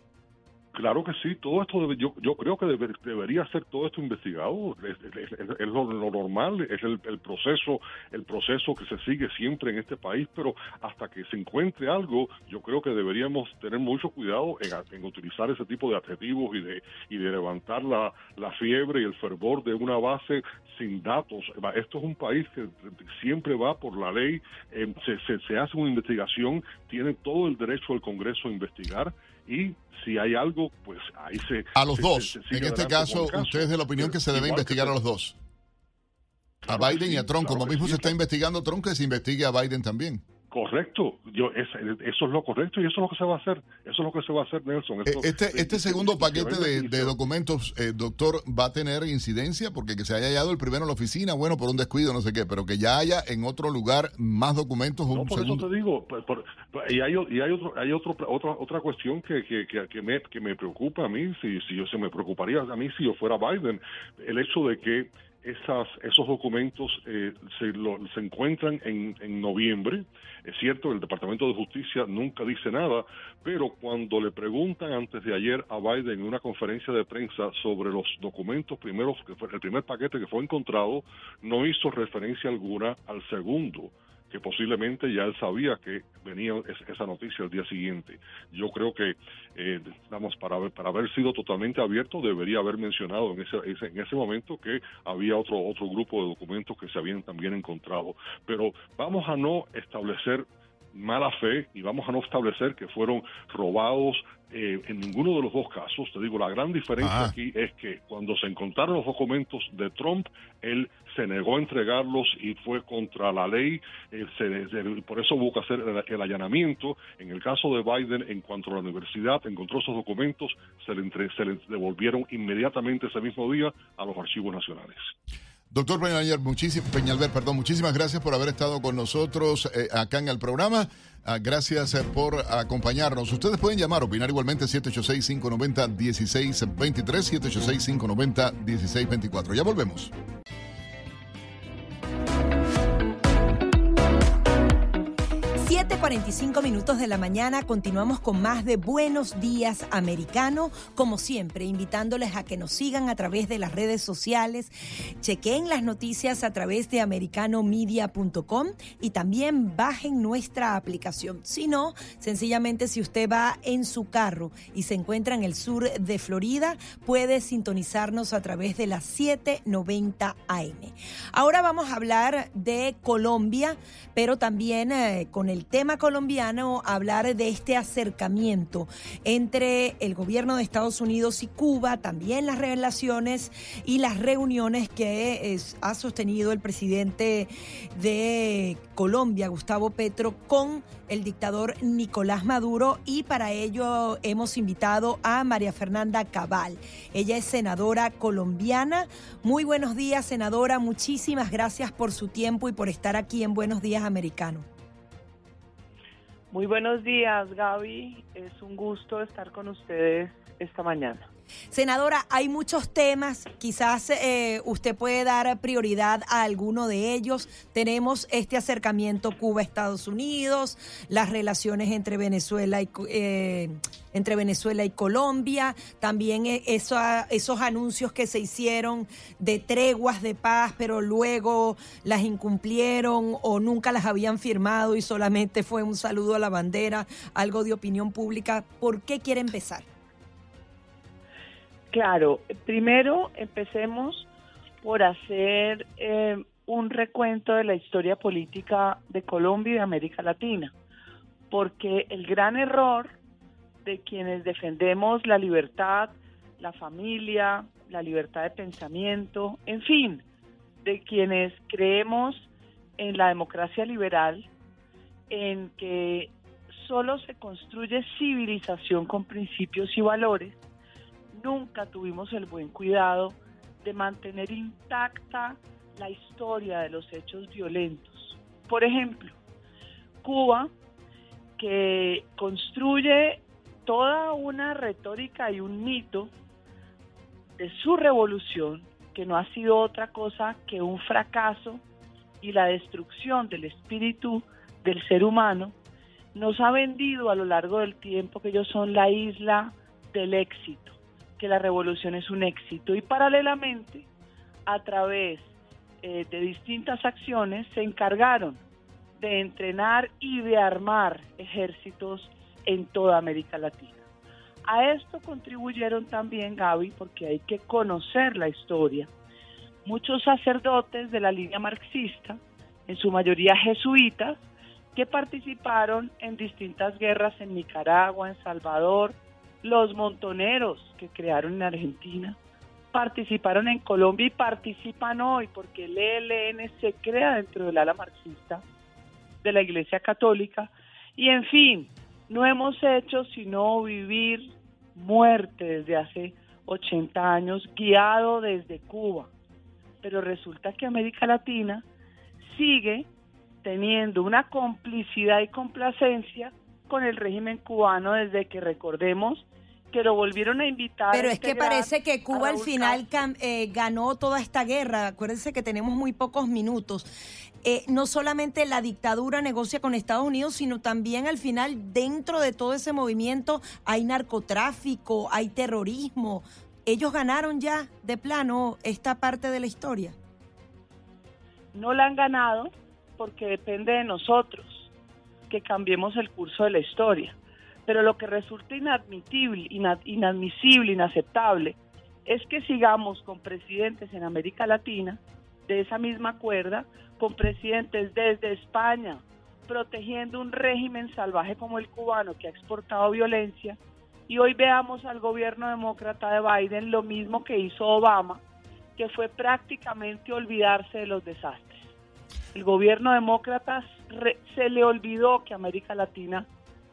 Claro que sí, todo esto debe, yo, yo creo que debería ser todo esto investigado, es, lo, normal, es el, proceso, el proceso que se sigue siempre en este país, pero hasta que se encuentre algo, yo creo que deberíamos tener mucho cuidado en, utilizar ese tipo de adjetivos y de, y de levantar la, la fiebre y el fervor de una base sin datos. Esto es un país que siempre va por la ley, eh, se, se, se hace una investigación, tiene todo el derecho el Congreso a investigar y si hay algo, pues ahí se... A los dos. en este caso, usted es de la opinión que se debe investigar a los dos. A Biden y a Trump, como mismo se está investigando Trump, que se investigue a Biden también. Correcto, yo eso es lo correcto y eso es lo que se va a hacer, eso es lo que se va a hacer, Nelson. Eh, este este segundo paquete de, documentos, eh, doctor, va a tener incidencia porque que se haya hallado el primero en la oficina, bueno, por un descuido, no sé qué, pero que ya haya en otro lugar más documentos. No, por eso te digo, y hay y hay otro hay otro otra otra cuestión que, que, que, me que me preocupa a mí, si si yo se me preocuparía a mí si yo fuera Biden, el hecho de que esas, esos documentos eh, se, se encuentran en, en noviembre. Es cierto, el Departamento de Justicia nunca dice nada, pero cuando le preguntan antes de ayer a Biden en una conferencia de prensa sobre los documentos primeros, que fue el primer paquete que fue encontrado, no hizo referencia alguna al segundo que posiblemente ya él sabía que venía esa noticia el día siguiente. Yo creo que, eh, para para haber sido totalmente abierto, debería haber mencionado en ese, en ese momento que había otro, otro grupo de documentos que se habían también encontrado. Pero vamos a no establecer mala fe y vamos a no establecer que fueron robados eh, en ninguno de los dos casos. Te digo, la gran diferencia ah. aquí es que cuando se encontraron los documentos de Trump, él se negó a entregarlos y fue contra la ley. Eh, por eso hubo que hacer el, allanamiento. En el caso de Biden, en cuanto a la universidad encontró esos documentos, se le, se le devolvieron inmediatamente ese mismo día a los archivos nacionales. Doctor Peñalver, perdón, muchísimas gracias por haber estado con nosotros eh, acá en el programa. Ah, gracias eh, por acompañarnos. Ustedes pueden llamar, opinar igualmente 786-590-1623, 786-590-1624. Ya volvemos. 7:45 minutos de la mañana continuamos con más de Buenos Días Americano, como siempre, invitándoles a que nos sigan a través de las redes sociales, chequen las noticias a través de americanomedia.com y también bajen nuestra aplicación. Si no, sencillamente si usted va en su carro y se encuentra en el sur de Florida, puede sintonizarnos a través de las 7:90 AM. Ahora vamos a hablar de Colombia, pero también eh, con el tema colombiano hablar de este acercamiento entre el gobierno de Estados Unidos y Cuba, también las relaciones y las reuniones que ha sostenido el presidente de Colombia, Gustavo Petro, con el dictador Nicolás Maduro y para ello hemos invitado a María Fernanda Cabal. Ella es senadora colombiana. Muy buenos días, senadora. Muchísimas gracias por su tiempo y por estar aquí en Buenos Días Americano. Muy buenos días, Gaby. Es un gusto estar con ustedes esta mañana. Senadora, hay muchos temas, quizás eh, usted puede dar prioridad a alguno de ellos. Tenemos este acercamiento Cuba-Estados Unidos, las relaciones entre Venezuela y, eh, entre Venezuela y Colombia, también eh, eso, esos anuncios que se hicieron de treguas de paz, pero luego las incumplieron o nunca las habían firmado y solamente fue un saludo a la bandera, algo de opinión pública. ¿Por qué quiere empezar? Claro, primero empecemos por hacer eh, un recuento de la historia política de Colombia y de América Latina, porque el gran error de quienes defendemos la libertad, la familia, la libertad de pensamiento, en fin, de quienes creemos en la democracia liberal, en que solo se construye civilización con principios y valores, nunca tuvimos el buen cuidado de mantener intacta la historia de los hechos violentos. Por ejemplo, Cuba, que construye toda una retórica y un mito de su revolución, que no ha sido otra cosa que un fracaso y la destrucción del espíritu del ser humano, nos ha vendido a lo largo del tiempo que ellos son la isla del éxito que la revolución es un éxito y paralelamente a través eh, de distintas acciones se encargaron de entrenar y de armar ejércitos en toda América Latina. A esto contribuyeron también, Gaby, porque hay que conocer la historia. Muchos sacerdotes de la línea marxista, en su mayoría jesuitas, que participaron en distintas guerras en Nicaragua, en Salvador, los montoneros que crearon en Argentina participaron en Colombia y participan hoy porque el ELN se crea dentro del ala marxista de la Iglesia Católica y en fin, no hemos hecho sino vivir muerte desde hace 80 años guiado desde Cuba. Pero resulta que América Latina sigue teniendo una complicidad y complacencia con el régimen cubano desde que recordemos que lo volvieron a invitar. Pero es que parece que Cuba al final eh, ganó toda esta guerra. Acuérdense que tenemos muy pocos minutos. Eh, no solamente la dictadura negocia con Estados Unidos, sino también al final dentro de todo ese movimiento hay narcotráfico, hay terrorismo. Ellos ganaron ya de plano esta parte de la historia. No la han ganado porque depende de nosotros que cambiemos el curso de la historia. Pero lo que resulta inadmisible, inadmisible, inaceptable, es que sigamos con presidentes en América Latina de esa misma cuerda, con presidentes desde España, protegiendo un régimen salvaje como el cubano que ha exportado violencia, y hoy veamos al gobierno demócrata de Biden lo mismo que hizo Obama, que fue prácticamente olvidarse de los desastres. El gobierno demócrata se le olvidó que América Latina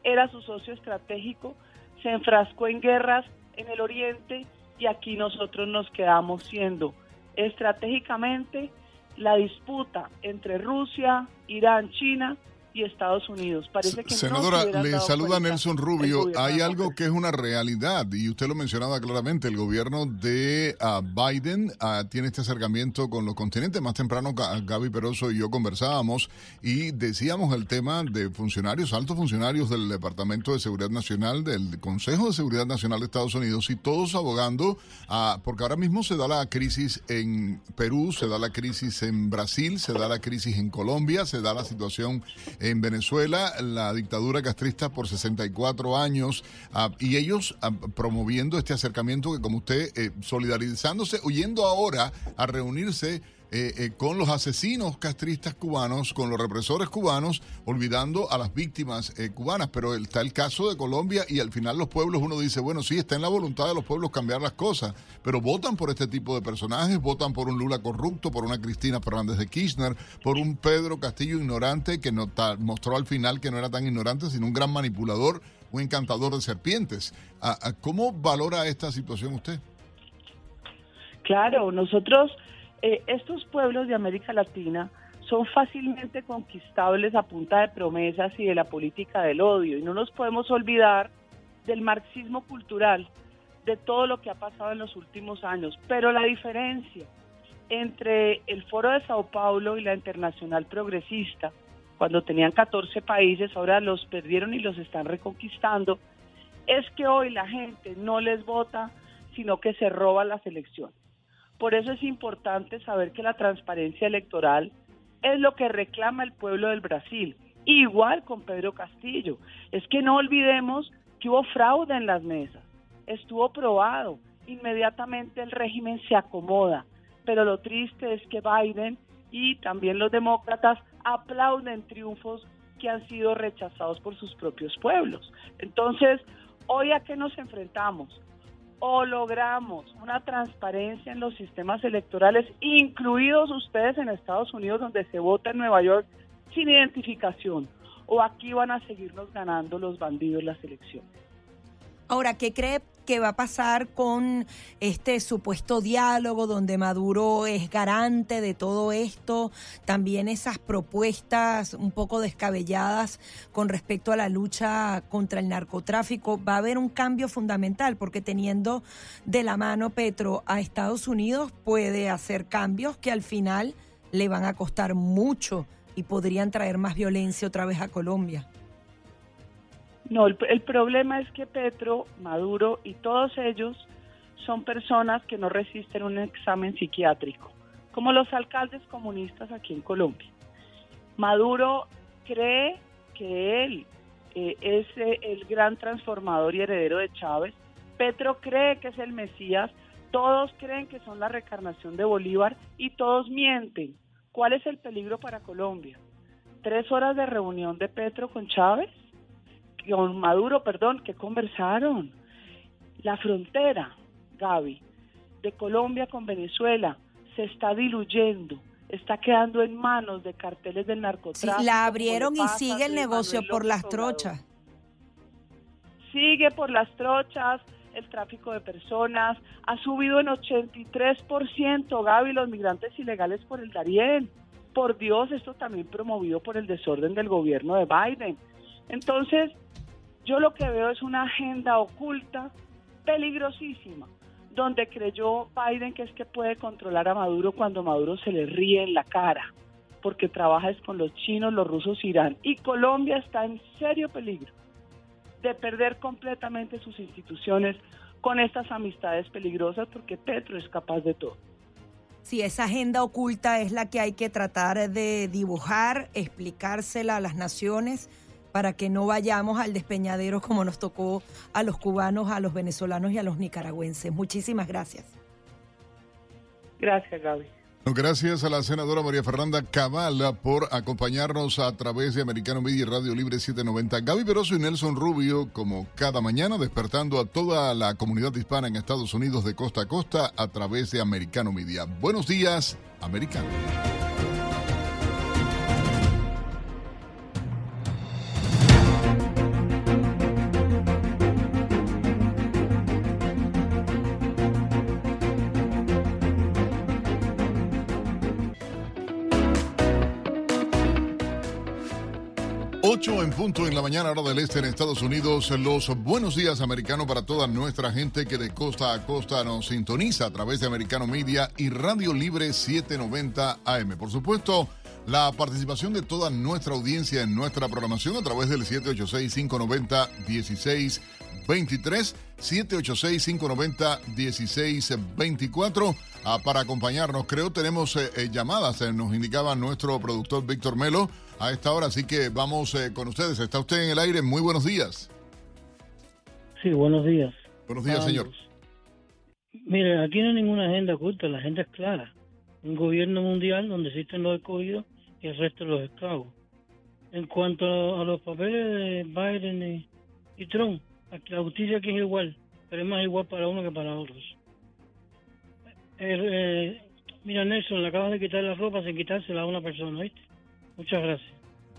era su socio estratégico, se enfrascó en guerras en el oriente y aquí nosotros nos quedamos siendo estratégicamente la disputa entre Rusia, Irán, China y Estados Unidos. Parece que Senadora, le saluda Nelson Rubio. Hay algo que es una realidad y usted lo mencionaba claramente. El gobierno de ah, Biden ah, tiene este acercamiento con los continentes. Más temprano Gaby Peroso y yo conversábamos y decíamos el tema de funcionarios, altos funcionarios del Departamento de Seguridad Nacional, del Consejo de Seguridad Nacional de Estados Unidos y todos abogando, uh, porque ahora mismo se da la crisis en Perú, se da la crisis en Brasil, se da la crisis en Colombia, se da la situación en Venezuela, la dictadura castrista por 64 años, ah, y ellos ah, promoviendo este acercamiento que como usted, eh, solidarizándose, huyendo ahora a reunirse eh, eh, con los asesinos castristas cubanos, con los represores cubanos, olvidando a las víctimas eh, cubanas. Pero está el caso de Colombia y al final los pueblos, uno dice, bueno, sí, está en la voluntad de los pueblos cambiar las cosas, pero votan por este tipo de personajes, votan por un Lula corrupto, por una Cristina Fernández de Kirchner, por un Pedro Castillo ignorante que mostró al final que no era tan ignorante, sino un gran manipulador, un encantador de serpientes. ¿Cómo valora esta situación usted? Claro, nosotros eh, estos pueblos de América Latina son fácilmente conquistables a punta de promesas y de la política del odio. Y no nos podemos olvidar del marxismo cultural, de todo lo que ha pasado en los últimos años. Pero la diferencia entre el Foro de Sao Paulo y la Internacional Progresista, cuando tenían 14 países, ahora los perdieron y los están reconquistando, es que hoy la gente no les vota, sino que se roba las elecciones. Por eso es importante saber que la transparencia electoral es lo que reclama el pueblo del Brasil, igual con Pedro Castillo. Es que no olvidemos que hubo fraude en las mesas, estuvo probado, inmediatamente el régimen se acomoda, pero lo triste es que Biden y también los demócratas aplauden triunfos que han sido rechazados por sus propios pueblos. Entonces, hoy a qué nos enfrentamos? O logramos una transparencia en los sistemas electorales, incluidos ustedes en Estados Unidos, donde se vota en Nueva York sin identificación, o aquí van a seguirnos ganando los bandidos las elecciones. Ahora, ¿qué cree que va a pasar con este supuesto diálogo donde Maduro es garante de todo esto? También esas propuestas un poco descabelladas con respecto a la lucha contra el narcotráfico. Va a haber un cambio fundamental porque teniendo de la mano Petro a Estados Unidos puede hacer cambios que al final le van a costar mucho y podrían traer más violencia otra vez a Colombia. No, el, problema es que Petro, Maduro y todos ellos son personas que no resisten un examen psiquiátrico, como los alcaldes comunistas aquí en Colombia. Maduro cree que él eh, es eh, el gran transformador y heredero de Chávez. Petro cree que es el Mesías. Todos creen que son la reencarnación de Bolívar y todos mienten. ¿Cuál es el peligro para Colombia? Tres horas de reunión de Petro con Chávez con Maduro, perdón, que conversaron. La frontera, Gaby, de Colombia con Venezuela se está diluyendo, está quedando en manos de carteles del narcotráfico. Sí, la abrieron y sigue el negocio por las trochas. Sigue por las trochas, el tráfico de personas ha subido en 83%, Gaby, los migrantes ilegales por el Darién. Por Dios, esto también promovido por el desorden del gobierno de Biden. Entonces, yo lo que veo es una agenda oculta, peligrosísima, donde creyó Biden que es que puede controlar a Maduro cuando Maduro se le ríe en la cara, porque trabaja es con los chinos, los rusos, Irán. Y Colombia está en serio peligro de perder completamente sus instituciones con estas amistades peligrosas, porque Petro es capaz de todo. Sí, esa agenda oculta es la que hay que tratar de dibujar, explicársela a las naciones para que no vayamos al despeñadero como nos tocó a los cubanos, a los venezolanos y a los nicaragüenses. Muchísimas gracias. Gracias, Gaby. Gracias a la senadora María Fernanda Cabal por acompañarnos a través de Americano Media y Radio Libre 790. Gaby Veroso y Nelson Rubio, como cada mañana, despertando a toda la comunidad hispana en Estados Unidos de costa a costa a través de Americano Media. Buenos días, Americano. 8 en punto en la mañana, hora del este en Estados Unidos. Los buenos días americanos para toda nuestra gente que de costa a costa nos sintoniza a través de Americano Media y Radio Libre 790 AM. Por supuesto, la participación de toda nuestra audiencia en nuestra programación a través del 786-590-1623, 786-590-1624 ah, para acompañarnos. Creo tenemos eh, eh, llamadas, eh, nos indicaba nuestro productor Víctor Melo a esta hora, así que vamos eh, con ustedes. Está usted en el aire, muy buenos días. Sí, buenos días. Buenos días, señor. Mire, aquí no hay ninguna agenda oculta, la agenda es clara. Un gobierno mundial donde existen los escogidos y el resto de los esclavos. En cuanto a los papeles de Biden y, Trump, la justicia aquí es igual, pero es más igual para uno que para otros. Eh, mira, Nelson, le acabas de quitar la ropa sin quitársela a una persona, ¿viste? Muchas gracias.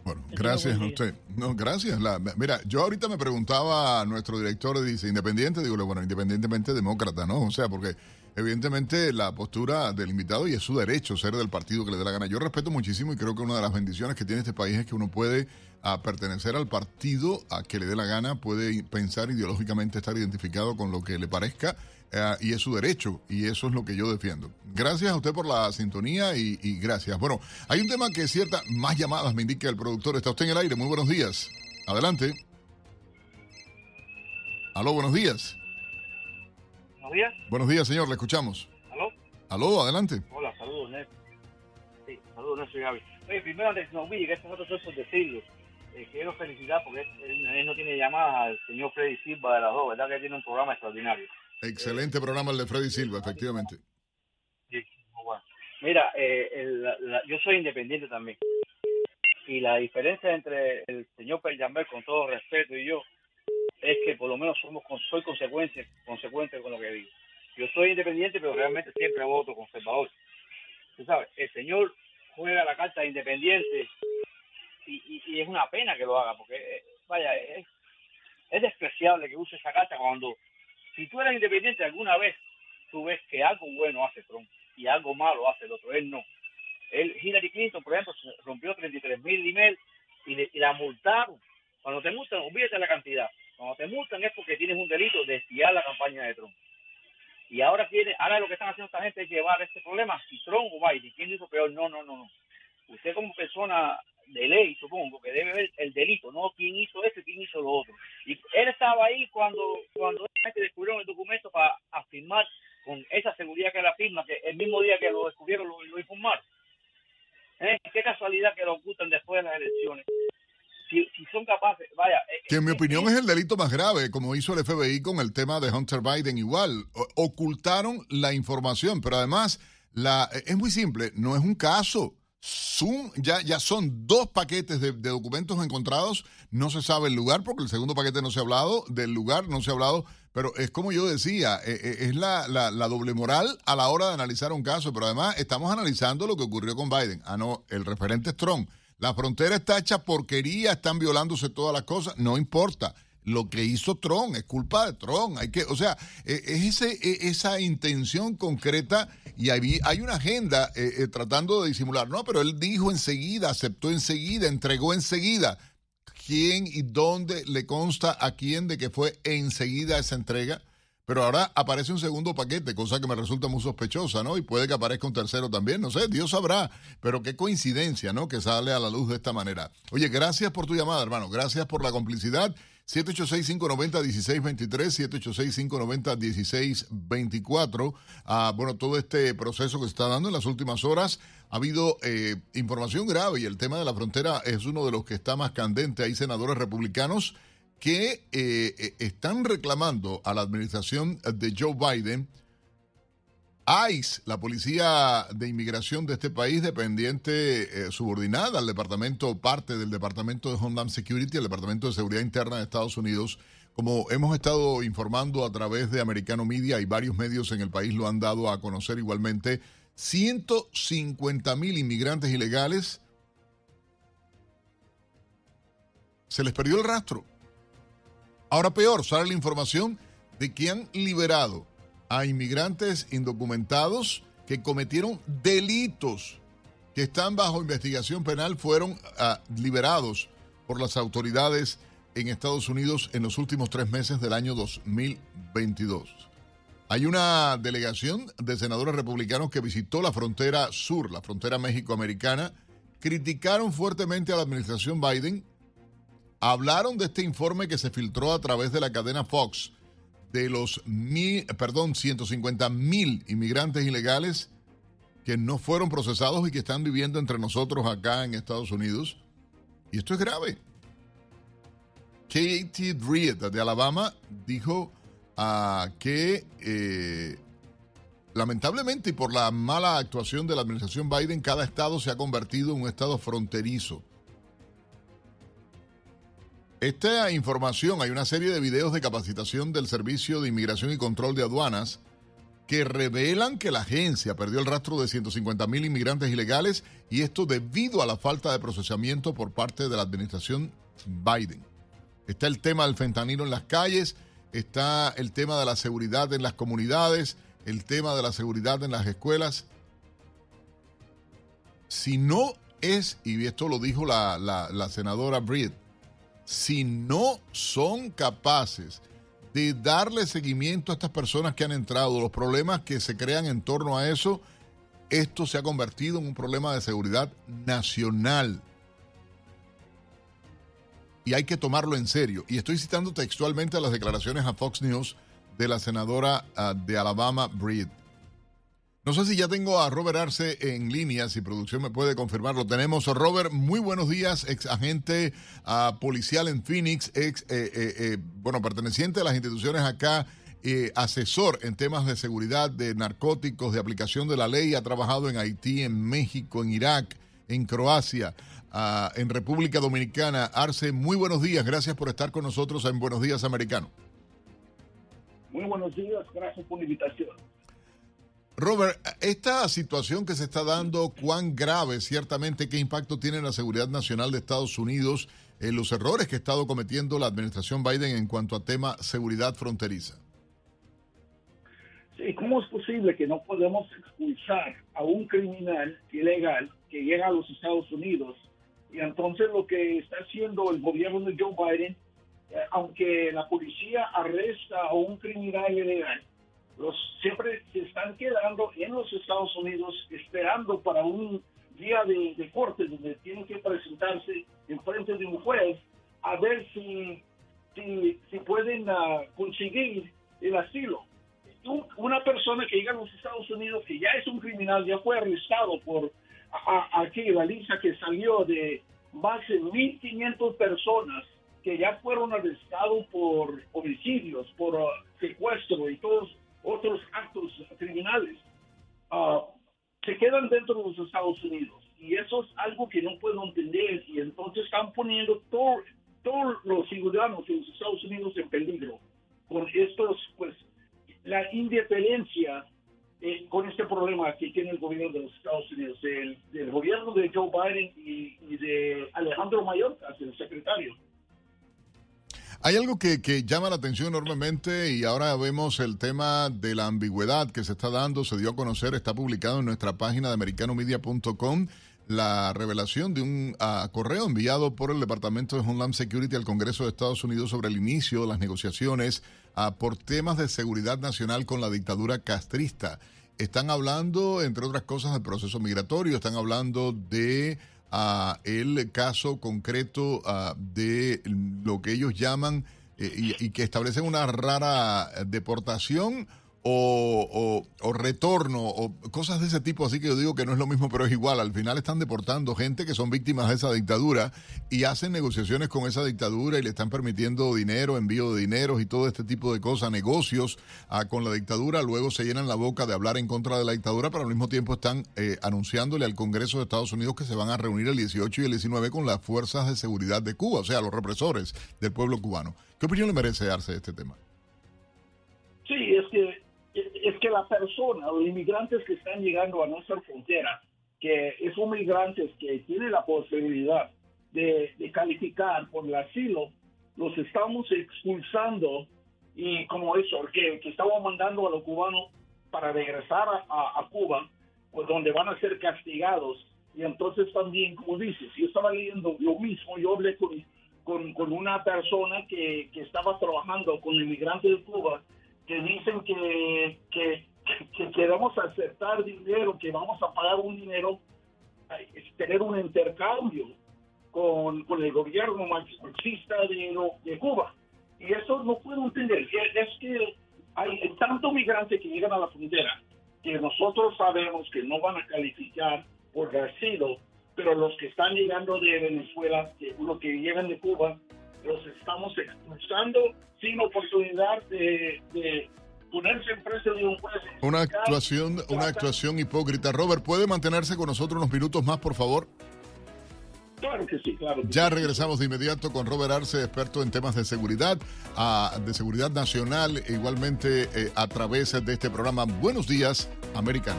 Bueno, gracias a usted. No, gracias. mira, yo ahorita me preguntaba a nuestro director, dice, independiente, digo, bueno, independientemente demócrata, ¿no? O sea, porque evidentemente la postura del invitado y es su derecho ser del partido que le dé la gana. Yo respeto muchísimo y creo que una de las bendiciones que tiene este país es que uno puede a pertenecer al partido a que le dé la gana, puede pensar ideológicamente, estar identificado con lo que le parezca eh, y es su derecho y eso es lo que yo defiendo. Gracias a usted por la sintonía y, gracias. Bueno, hay un tema que cierta, más llamadas me indica el productor. Está usted en el aire, muy buenos días. Adelante. Aló, buenos días. Buenos días. Buenos días, señor, le escuchamos. Aló. Aló, adelante. Hola, saludos, Néstor. Sí, saludos, Néstor Gaby. Oye, primero antes no que esto es otro por decirlo. Eh, quiero felicitar porque él, no tiene llamadas al señor Freddy Silva de las dos, ¿verdad? Que tiene un programa extraordinario. Excelente programa el de Freddy Silva, efectivamente. Sí, bueno. Mira, eh, yo soy independiente también. Y la diferencia entre el señor Pellamber, con todo respeto, y yo, es que por lo menos somos soy consecuente, consecuente con lo que digo. Yo soy independiente, pero realmente siempre voto conservador. Tú sabes, el señor juega la carta de independiente y, y, es una pena que lo haga, porque, eh, vaya, es, es despreciable que use esa carta cuando si tú eres independiente alguna vez, tú ves que algo bueno hace Trump y algo malo hace el otro. Él no. Él, Hillary Clinton, por ejemplo, rompió 33 mil emails y, y, la multaron. Cuando te multan, olvídate la cantidad. Cuando te multan es porque tienes un delito de espiar la campaña de Trump. Y ahora tiene, ahora lo que están haciendo esta gente es llevar este problema, si Trump o Biden, ¿quién hizo peor? No, no, no, no. Usted como persona de ley, supongo, que debe ver el delito, no quién hizo esto y quién hizo lo otro. Y él estaba ahí cuando, cuando descubrieron el documento para afirmar con esa seguridad que la firma, que el mismo día que lo descubrieron lo, lo informaron. ¿Eh? Qué casualidad que lo ocultan después de las elecciones. Si, si son capaces, vaya. Eh, que en mi eh, opinión es el delito más grave, como hizo el FBI con el tema de Hunter Biden igual. ocultaron la información, pero además la, es muy simple, no es un caso Zoom, ya, ya son dos paquetes de, documentos encontrados, no se sabe el lugar porque el segundo paquete no se ha hablado, del lugar no se ha hablado, pero es como yo decía, eh, eh, es la, la, doble moral a la hora de analizar un caso, pero además estamos analizando lo que ocurrió con Biden. Ah, no, el referente es Trump. La frontera está hecha porquería, están violándose todas las cosas, no importa lo que hizo Trump, es culpa de Trump. Hay que, o sea, e, es ese, esa intención concreta y hay, hay una agenda eh, eh, tratando de disimular. No, pero él dijo enseguida, aceptó enseguida, entregó enseguida. ¿Quién y dónde le consta a quién de que fue enseguida esa entrega? Pero ahora aparece un segundo paquete, cosa que me resulta muy sospechosa, ¿no? Y puede que aparezca un tercero también, no sé, Dios sabrá. Pero qué coincidencia, ¿no? Que sale a la luz de esta manera. Oye, gracias por tu llamada, hermano. Gracias por la complicidad 786-590-1623, 786-590-1624. Ah, bueno, todo este proceso que se está dando en las últimas horas, ha habido eh, información grave y el tema de la frontera es uno de los que está más candente. Hay senadores republicanos que eh, eh, están reclamando a la administración de Joe Biden ICE, la policía de inmigración de este país, dependiente, eh, subordinada al departamento, parte del departamento de Homeland Security, el departamento de seguridad interna de Estados Unidos, como hemos estado informando a través de Americano Media y varios medios en el país lo han dado a conocer igualmente, 150 mil inmigrantes ilegales se les perdió el rastro. Ahora peor, sale la información de que han liberado a inmigrantes indocumentados que cometieron delitos que están bajo investigación penal fueron ah, liberados por las autoridades en Estados Unidos en los últimos tres meses del año 2022. Hay una delegación de senadores republicanos que visitó la frontera sur, la frontera México-Americana, criticaron fuertemente a la administración Biden, hablaron de este informe que se filtró a través de la cadena Fox, de los mil, perdón, 150 mil inmigrantes ilegales que no fueron procesados y que están viviendo entre nosotros acá en Estados Unidos. Y esto es grave. Katie Reed de Alabama dijo uh, que eh, lamentablemente y por la mala actuación de la administración Biden, cada estado se ha convertido en un estado fronterizo. Esta información, hay una serie de videos de capacitación del Servicio de Inmigración y Control de Aduanas que revelan que la agencia perdió el rastro de 150 mil inmigrantes ilegales y esto debido a la falta de procesamiento por parte de la administración Biden. Está el tema del fentanilo en las calles, está el tema de la seguridad en las comunidades, el tema de la seguridad en las escuelas. Si no es, y esto lo dijo la, senadora Britt, si no son capaces de darle seguimiento a estas personas que han entrado, los problemas que se crean en torno a eso, esto se ha convertido en un problema de seguridad nacional. Y hay que tomarlo en serio. Y estoy citando textualmente las declaraciones a Fox News de la senadora ah, de Alabama, Breed. No sé si ya tengo a Robert Arce en línea, si producción me puede confirmarlo. Tenemos a Robert, muy buenos días, ex agente policial en Phoenix, ex, eh, eh, eh, bueno, perteneciente a las instituciones acá, asesor en temas de seguridad, de narcóticos, de aplicación de la ley, ha trabajado en Haití, en México, en Irak, en Croacia, ah, en República Dominicana. Arce, muy buenos días, gracias por estar con nosotros en Buenos Días Americano. Muy buenos días, gracias por la invitación. Robert, esta situación que se está dando, cuán grave ciertamente, qué impacto tiene en la seguridad nacional de Estados Unidos, en los errores que ha estado cometiendo la administración Biden en cuanto a tema seguridad fronteriza. Sí, ¿cómo es posible que no podemos expulsar a un criminal ilegal que llega a los Estados Unidos? Y entonces lo que está haciendo el gobierno de Joe Biden, eh, aunque la policía arresta a un criminal ilegal, los siempre se están quedando en los Estados Unidos esperando para un día de, corte donde tienen que presentarse en frente de un juez a ver si, si, pueden ah, conseguir el asilo. una persona que llega a los Estados Unidos que ya es un criminal, ya fue arrestado por aquí la lista que salió de más de 1.500 personas que ya fueron arrestados por homicidios, por ah, secuestro y todos otros actos criminales, ah, se quedan dentro de los Estados Unidos. Y eso es algo que no puedo entender. Y entonces están poniendo todos los ciudadanos de los Estados Unidos en peligro con estos, pues, la independencia eh, con este problema que tiene el gobierno de los Estados Unidos, el, gobierno de Joe Biden y, y de Alejandro Mayorkas, el secretario. Hay algo que, llama la atención enormemente y ahora vemos el tema de la ambigüedad que se está dando, se dio a conocer, está publicado en nuestra página de americanomedia.com la revelación de un ah, correo enviado por el Departamento de Homeland Security al Congreso de Estados Unidos sobre el inicio de las negociaciones ah, por temas de seguridad nacional con la dictadura castrista. Están hablando, entre otras cosas, del proceso migratorio, están hablando de a el caso concreto de lo que ellos llaman eh, y, que establecen una rara deportación o, retorno o cosas de ese tipo, así que yo digo que no es lo mismo, pero es igual. Al final están deportando gente que son víctimas de esa dictadura y hacen negociaciones con esa dictadura y le están permitiendo dinero, envío de dinero y todo este tipo de cosas, negocios ah, con la dictadura. Luego se llenan la boca de hablar en contra de la dictadura, pero al mismo tiempo están eh, anunciándole al Congreso de Estados Unidos que se van a reunir el 18 y el 19 con las fuerzas de seguridad de Cuba, o sea, los represores del pueblo cubano. ¿Qué opinión le merece darse este tema? Sí, es que es que la persona, los inmigrantes que están llegando a nuestra frontera, que son migrantes que tienen la posibilidad de, calificar por el asilo, los estamos expulsando y como eso, que, que estamos mandando a los cubanos para regresar a, Cuba, pues donde van a ser castigados. Y entonces también, como dices, yo estaba leyendo lo mismo, yo hablé con, con, una persona que, que estaba trabajando con inmigrantes de Cuba que dicen que, que, que, a aceptar dinero, que vamos a pagar un dinero, tener un intercambio con, con el gobierno marxista de, de Cuba. Y eso no puedo entender. Es que hay tantos migrantes que llegan a la frontera que nosotros sabemos que no van a calificar por asilo, pero los que están llegando de Venezuela, que, los que llegan de Cuba, los estamos expulsando sin oportunidad de, ponerse en precio de un juez. Una actuación, una actuación hipócrita. Robert, ¿puede mantenerse con nosotros unos minutos más, por favor? Claro que sí, claro. ya regresamos de inmediato con Robert Arce, experto en temas de seguridad, de seguridad nacional, e igualmente eh, a través de este programa Buenos Días, Americano.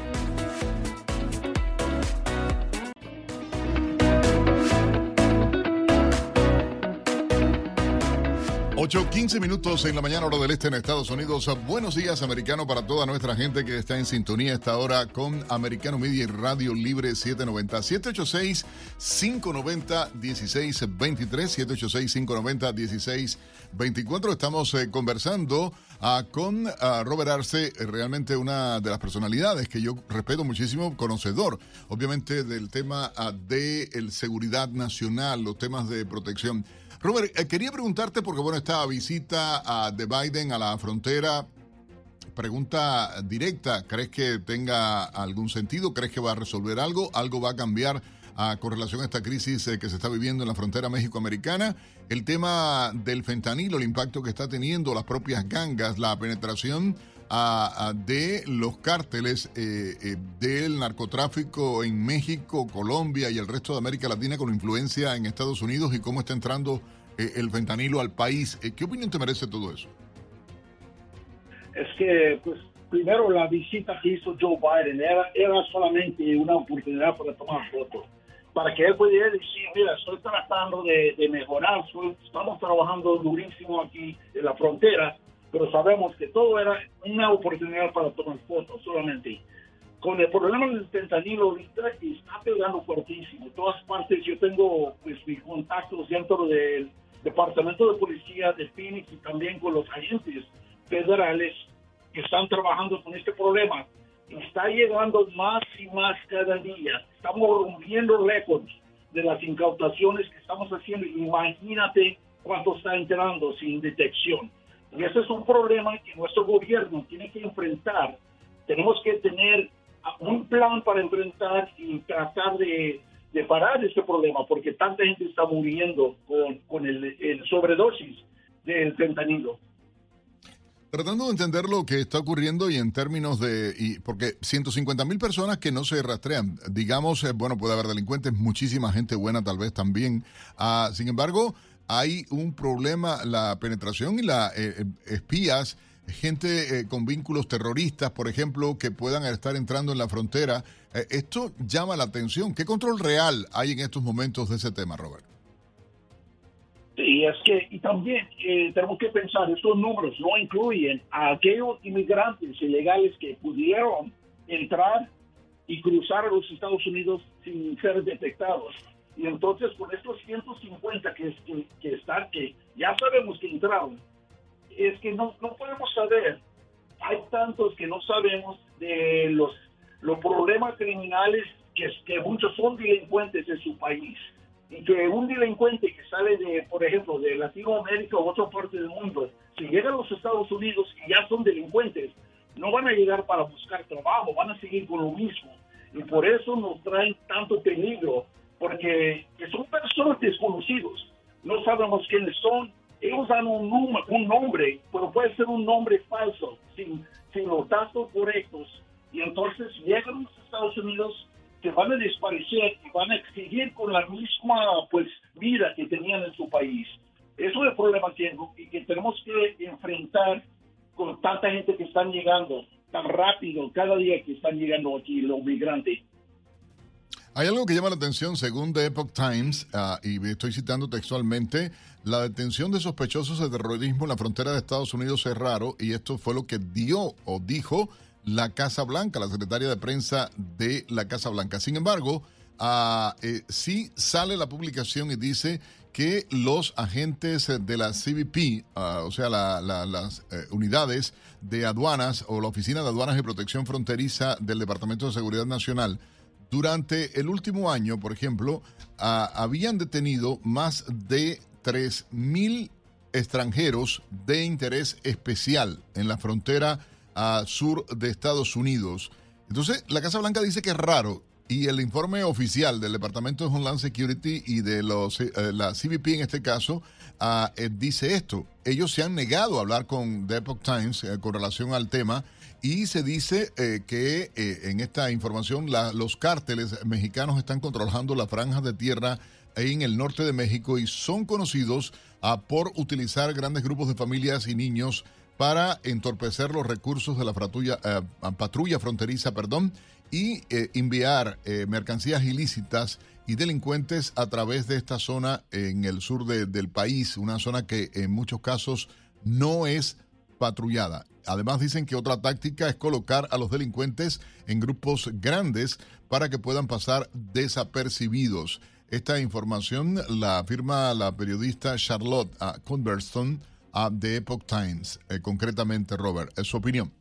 8.15 minutos en la mañana hora del este en Estados Unidos. Buenos días, americano, para toda nuestra gente que está en sintonía esta hora con Americano Media y Radio Libre 790. 786-590-1623. 786-590-1624. Estamos eh, conversando ah, con ah, Robert Arce, realmente una de las personalidades que yo respeto muchísimo, conocedor, obviamente, del tema ah, de el seguridad nacional, los temas de protección. Robert, eh, quería preguntarte, porque bueno, esta visita de Biden a la frontera, pregunta directa, ¿crees que tenga algún sentido? ¿Crees que va a resolver algo? ¿Algo va a cambiar ah, con relación a esta crisis eh, que se está viviendo en la frontera México-Americana? El tema del fentanilo, el impacto que está teniendo las propias gangas, la penetración de los cárteles eh, del narcotráfico en México, Colombia y el resto de América Latina con influencia en Estados Unidos y cómo está entrando eh, el fentanilo al país. Eh, ¿Qué opinión te merece todo eso? Es que, pues, primero la visita que hizo Joe Biden era, era solamente una oportunidad para tomar fotos, para que él pudiera decir, mira, estoy tratando de mejorar, estamos trabajando durísimo aquí en la frontera, pero sabemos que todo era una oportunidad para tomar fotos solamente. Con el problema del fentanilo ahorita está pegando fuertísimo. En todas partes yo tengo pues mis contactos dentro del Departamento de Policía de Phoenix y también con los agentes federales que están trabajando con este problema. Está llegando más y más cada día. Estamos rompiendo récords de las incautaciones que estamos haciendo. Imagínate cuánto está entrando sin detección. Y ese es un problema que nuestro gobierno tiene que enfrentar. Tenemos que tener un plan para enfrentar y tratar de, parar este problema, porque tanta gente está muriendo con, con el, sobredosis del fentanilo. Tratando de entender lo que está ocurriendo y en términos de, y porque 150 mil personas que no se rastrean, digamos, eh, bueno, puede haber delincuentes, muchísima gente buena tal vez también. Ah, sin embargo, hay un problema, la penetración y las eh, eh, espías, gente eh, con vínculos terroristas, por ejemplo, que puedan estar entrando en la frontera. esto llama la atención. ¿Qué control real hay en estos momentos de ese tema, Robert? Sí, es que, y también tenemos que pensar, estos números no incluyen a aquellos inmigrantes ilegales que pudieron entrar y cruzar a los Estados Unidos sin ser detectados. Y entonces con estos 150 que, que, que están, que ya sabemos que entraron, es que no, no podemos saber. Hay tantos que no sabemos de los, los problemas criminales que, que muchos son delincuentes en su país. Y que un delincuente que sale de, por ejemplo, de Latinoamérica o otra parte del mundo, si llega a los Estados Unidos y ya son delincuentes, no van a llegar para buscar trabajo, van a seguir con lo mismo. Y por eso nos traen tanto peligro porque son personas desconocidos, no sabemos quiénes son, ellos dan un, un nombre, pero puede ser un nombre falso, sin, sin los datos correctos, y entonces llegan a los Estados Unidos, que van a desaparecer y van a seguir con la misma pues vida que tenían en su país. Eso es el problema que, y que tenemos que enfrentar con tanta gente que están llegando tan rápido cada día que están llegando aquí los migrantes. Hay algo que llama la atención, según The Epoch Times, uh, y estoy citando textualmente, la detención de sospechosos de terrorismo en la frontera de Estados Unidos es raro, y esto fue lo que dio o dijo la Casa Blanca, la secretaria de prensa de la Casa Blanca. Sin embargo, uh, sí sale la publicación y dice que los agentes de la CBP, uh, o sea, las eh, unidades de aduanas o la Oficina de Aduanas y Protección Fronteriza del Departamento de Seguridad Nacional, durante el último año, por ejemplo, habían detenido más de 3.000 extranjeros de interés especial en la frontera sur de Estados Unidos. Entonces, la Casa Blanca dice que es raro y el informe oficial del Departamento de Homeland Security y de los, eh, la CBP en este caso eh, dice esto. Ellos se han negado a hablar con The Epoch Times eh, con relación al tema y se dice eh, que eh, en esta información los cárteles mexicanos están controlando las franjas de tierra en el norte de México y son conocidos ah, por utilizar grandes grupos de familias y niños para entorpecer los recursos de la patrulla, eh, patrulla fronteriza perdón, y enviar mercancías ilícitas y delincuentes a través de esta zona en el sur del país, una zona que en muchos casos no es patrullada. Además dicen que otra táctica es colocar a los delincuentes en grupos grandes para que puedan pasar desapercibidos. Esta información la afirma la periodista Charlotte uh, Converston de Epoch Times, eh, concretamente Robert. ¿Es su opinión?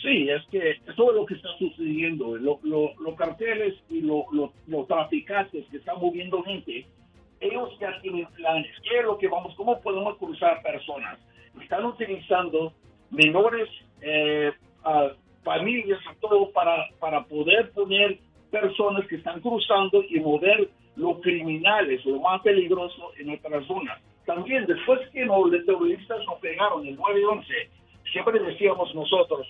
Sí, es que eso es lo que está sucediendo. los carteles y los traficantes que están moviendo gente, ellos ya tienen planes. ¿Qué es lo que vamos? ¿Cómo podemos cruzar personas? Están utilizando menores, eh, familias, a todo para, para poder poner personas que están cruzando y mover los criminales, lo más peligroso en nuestras zonas. También después que los terroristas nos pegaron el 9-11, siempre decíamos nosotros,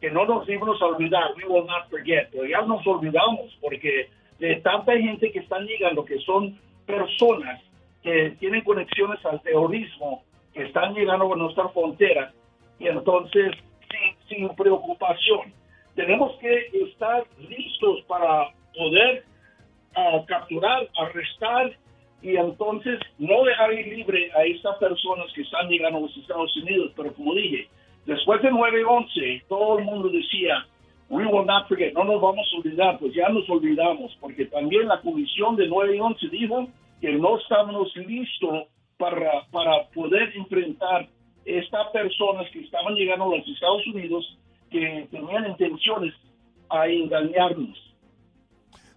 que no nos íbamos a olvidar, we will not forget, pero ya nos olvidamos porque de tanta gente que están llegando, que son personas que tienen conexiones al terrorismo, que están llegando a nuestra frontera, y entonces sin, preocupación. Tenemos que estar listos para poder ah, capturar, arrestar y entonces no dejar ir libre a estas personas que están llegando a los Estados Unidos. Pero como dije, Después de 9-11, todo el mundo decía, we will not forget, no nos vamos a olvidar, pues ya nos olvidamos, porque también la comisión de 9-11 dijo que no estábamos listos para, para poder enfrentar estas personas que estaban llegando a los Estados Unidos que tenían intenciones a engañarnos.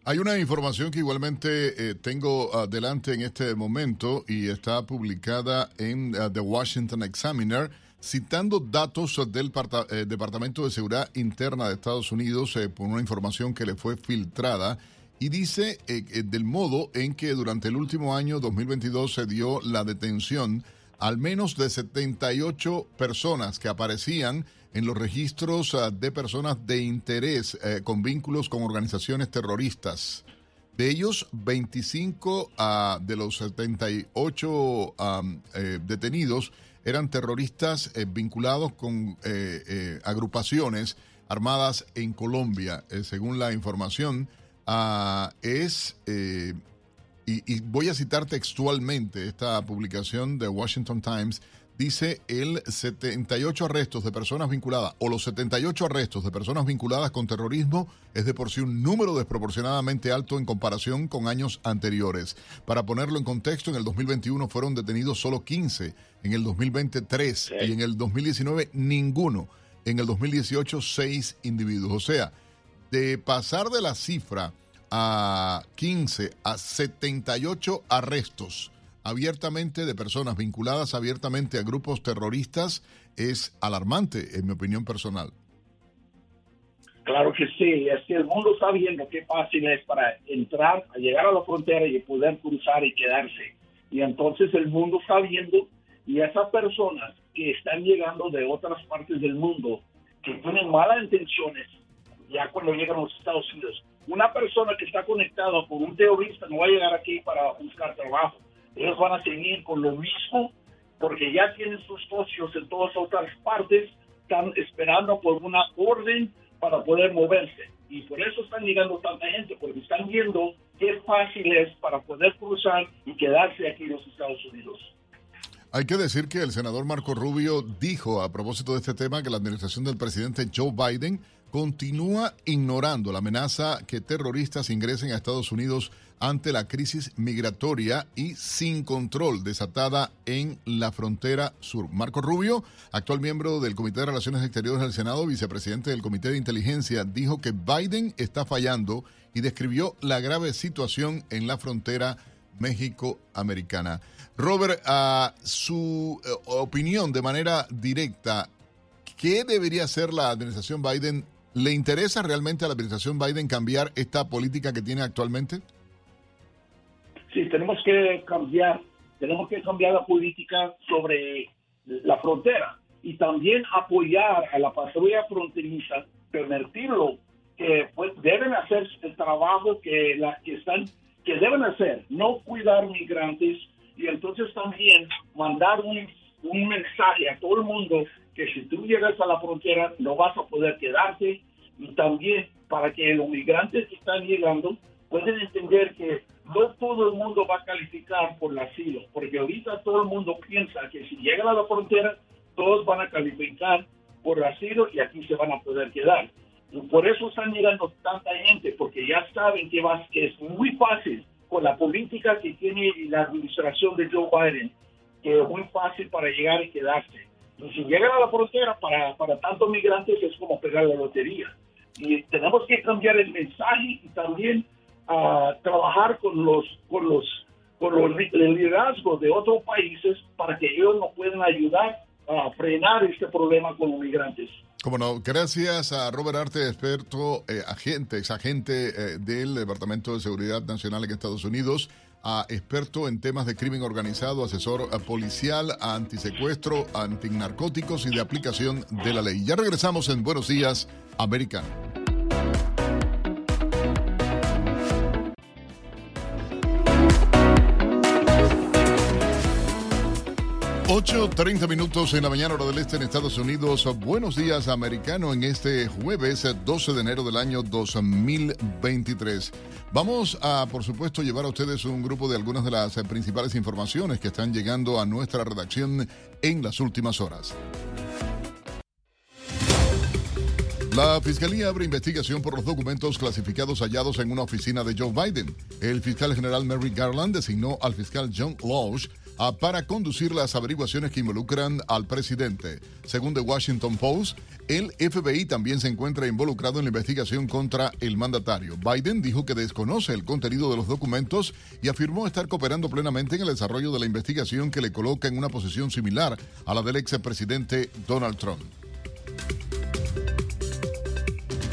Hay una información que igualmente eh, tengo adelante en este momento y está publicada en uh, The Washington Examiner citando datos del eh, Departamento de Seguridad Interna de Estados Unidos eh, por una información que le fue filtrada y dice eh, del modo en que durante el último año 2022 se dio la detención al menos de 78 personas que aparecían en los registros ah, de personas de interés con vínculos con organizaciones terroristas. De ellos, 25 ah, de los 78 detenidos eran terroristas eh, vinculados con eh, eh, agrupaciones armadas en Colombia, según la información. Ah, es, y, y, voy a citar textualmente esta publicación de Washington Times, dice el 78 arrestos de personas vinculadas o los 78 arrestos de personas vinculadas con terrorismo es de por sí un número desproporcionadamente alto en comparación con años anteriores. Para ponerlo en contexto, en el 2021 fueron detenidos solo 15, en el 2023 y en el 2019 ninguno, en el 2018 6 individuos. O sea, de pasar de la cifra a 15 a 78 arrestos abiertamente de personas vinculadas abiertamente a grupos terroristas es alarmante, en mi opinión personal. Claro que sí, es que el mundo está viendo qué fácil es para entrar, a llegar a la frontera y poder cruzar y quedarse. Y entonces el mundo está viendo y esas personas que están llegando de otras partes del mundo, que tienen malas intenciones, ya cuando llegan a los Estados Unidos, una persona que está conectada con un terrorista no va a llegar aquí para buscar trabajo ellos van a seguir con lo mismo porque ya tienen sus socios en todas otras partes, están esperando por una orden para poder moverse. Y por eso están llegando tanta gente, porque están viendo qué fácil es para poder cruzar y quedarse aquí en los Estados Unidos. Hay que decir que el senador Marco Rubio dijo a propósito de este tema que la administración del presidente Joe Biden continúa ignorando la amenaza que terroristas ingresen a Estados Unidos ante la crisis migratoria y sin control desatada en la frontera sur. Marco Rubio, actual miembro del Comité de Relaciones Exteriores del Senado, vicepresidente del Comité de Inteligencia, dijo que Biden está fallando y describió la grave situación en la frontera México-americana. Robert, a su eh, opinión de manera directa, ¿qué debería hacer la administración Biden ¿Le interesa realmente a la administración Biden cambiar esta política que tiene actualmente? Sí, tenemos que cambiar, tenemos que cambiar la política sobre la frontera y también apoyar a la patrulla fronteriza, permitirlo que pues, deben hacer el trabajo que las que están que deben hacer, no cuidar migrantes y entonces también mandar un, un mensaje a todo el mundo que si tú llegas a la frontera no vas a poder quedarte y también para que los migrantes que están llegando pueden entender que no todo el mundo va a calificar por el asilo, porque ahorita todo el mundo piensa que si llegan a la frontera, todos van a calificar por el asilo y aquí se van a poder quedar. Y por eso están llegando tanta gente, porque ya saben que, es muy fácil con la política que tiene la administración de Joe Biden, que es muy fácil para llegar y quedarse. Y si llegan a la frontera para, para tantos migrantes es como pegar la lotería. Y tenemos que cambiar el mensaje y también a trabajar con los con los con los liderazgos de otros países para que ellos nos puedan ayudar a frenar este problema con los migrantes. Como no, gracias a Robert Arte, experto, eh, agente, ex agente eh, del Departamento de Seguridad Nacional en Estados Unidos, a experto en temas de crimen organizado, asesor policial, antisecuestro, antinarcóticos y de aplicación de la ley. Ya regresamos en Buenos Días, Americano. 8.30 minutos en la mañana hora del este en Estados Unidos. Buenos días americano en este jueves 12 de enero del año 2023. Vamos a, por supuesto, llevar a ustedes un grupo de algunas de las principales informaciones que están llegando a nuestra redacción en las últimas horas. La Fiscalía abre investigación por los documentos clasificados hallados en una oficina de Joe Biden. El fiscal general Merrick Garland designó al fiscal John Lowe para conducir las averiguaciones que involucran al presidente. Según The Washington Post, el FBI también se encuentra involucrado en la investigación contra el mandatario. Biden dijo que desconoce el contenido de los documentos y afirmó estar cooperando plenamente en el desarrollo de la investigación que le coloca en una posición similar a la del expresidente Donald Trump.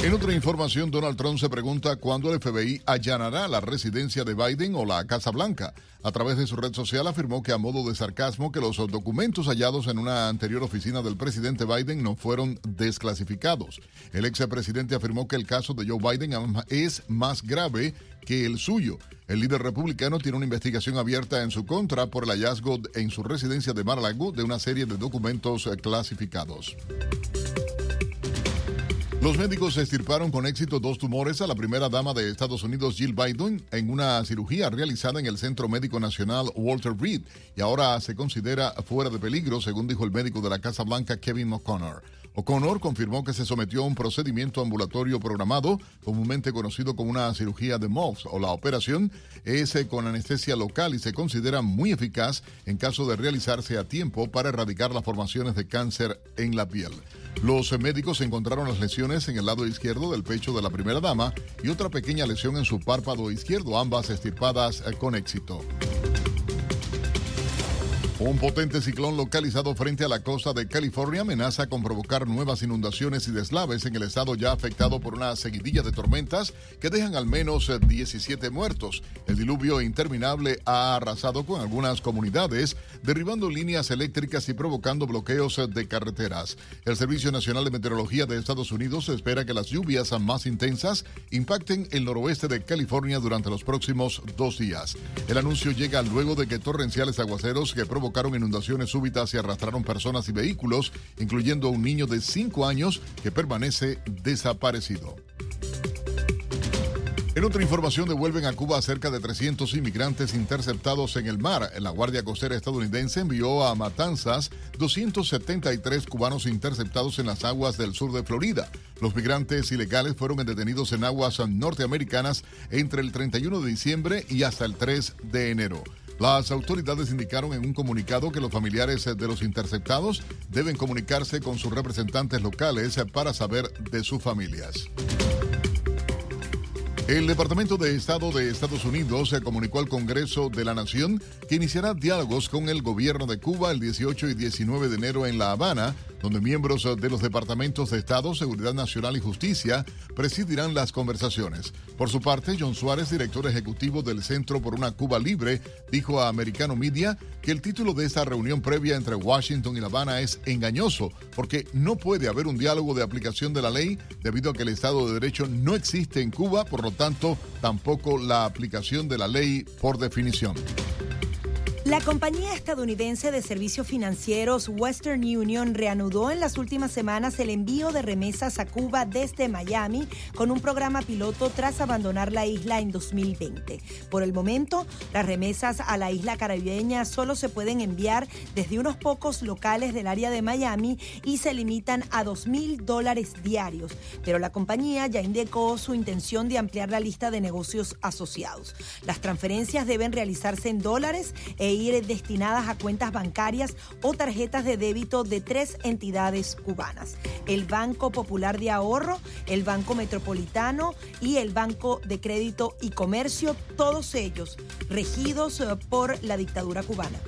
En otra información, Donald Trump se pregunta cuándo el FBI allanará la residencia de Biden o la Casa Blanca. A través de su red social afirmó que a modo de sarcasmo que los documentos hallados en una anterior oficina del presidente Biden no fueron desclasificados. El ex presidente afirmó que el caso de Joe Biden es más grave que el suyo. El líder republicano tiene una investigación abierta en su contra por el hallazgo en su residencia de Mar-a-Lago de una serie de documentos clasificados. Los médicos extirparon con éxito dos tumores a la primera dama de Estados Unidos, Jill Biden, en una cirugía realizada en el Centro Médico Nacional Walter Reed y ahora se considera fuera de peligro, según dijo el médico de la Casa Blanca, Kevin O'Connor. O'Connor confirmó que se sometió a un procedimiento ambulatorio programado, comúnmente conocido como una cirugía de Mohs o la operación, es con anestesia local y se considera muy eficaz en caso de realizarse a tiempo para erradicar las formaciones de cáncer en la piel. Los médicos encontraron las lesiones en el lado izquierdo del pecho de la primera dama y otra pequeña lesión en su párpado izquierdo, ambas estirpadas con éxito. Un potente ciclón localizado frente a la costa de California amenaza con provocar nuevas inundaciones y deslaves en el estado ya afectado por una seguidilla de tormentas que dejan al menos 17 muertos. El diluvio interminable ha arrasado con algunas comunidades, derribando líneas eléctricas y provocando bloqueos de carreteras. El Servicio Nacional de Meteorología de Estados Unidos espera que las lluvias más intensas impacten el noroeste de California durante los próximos dos días. El anuncio llega luego de que torrenciales aguaceros que provocaron inundaciones súbitas y arrastraron personas y vehículos, incluyendo un niño de 5 años que permanece desaparecido. En otra información, devuelven a Cuba a cerca de 300 inmigrantes interceptados en el mar. La Guardia Costera estadounidense envió a Matanzas 273 cubanos interceptados en las aguas del sur de Florida. Los migrantes ilegales fueron detenidos en aguas norteamericanas entre el 31 de diciembre y hasta el 3 de enero. Las autoridades indicaron en un comunicado que los familiares de los interceptados deben comunicarse con sus representantes locales para saber de sus familias. El Departamento de Estado de Estados Unidos se comunicó al Congreso de la Nación que iniciará diálogos con el gobierno de Cuba el 18 y 19 de enero en La Habana, donde miembros de los departamentos de Estado, Seguridad Nacional y Justicia presidirán las conversaciones. Por su parte, John Suárez, director ejecutivo del Centro por una Cuba Libre, dijo a Americano Media que el título de esta reunión previa entre Washington y La Habana es engañoso, porque no puede haber un diálogo de aplicación de la ley debido a que el Estado de Derecho no existe en Cuba, por lo tanto, tampoco la aplicación de la ley por definición. La compañía estadounidense de servicios financieros Western Union reanudó en las últimas semanas el envío de remesas a Cuba desde Miami con un programa piloto tras abandonar la isla en 2020. Por el momento, las remesas a la isla caribeña solo se pueden enviar desde unos pocos locales del área de Miami y se limitan a 2 mil dólares diarios. Pero la compañía ya indicó su intención de ampliar la lista de negocios asociados. Las transferencias deben realizarse en dólares e destinadas a cuentas bancarias o tarjetas de débito de tres entidades cubanas. El Banco Popular de Ahorro, el Banco Metropolitano y el Banco de Crédito y Comercio, todos ellos regidos eh, por la dictadura cubana.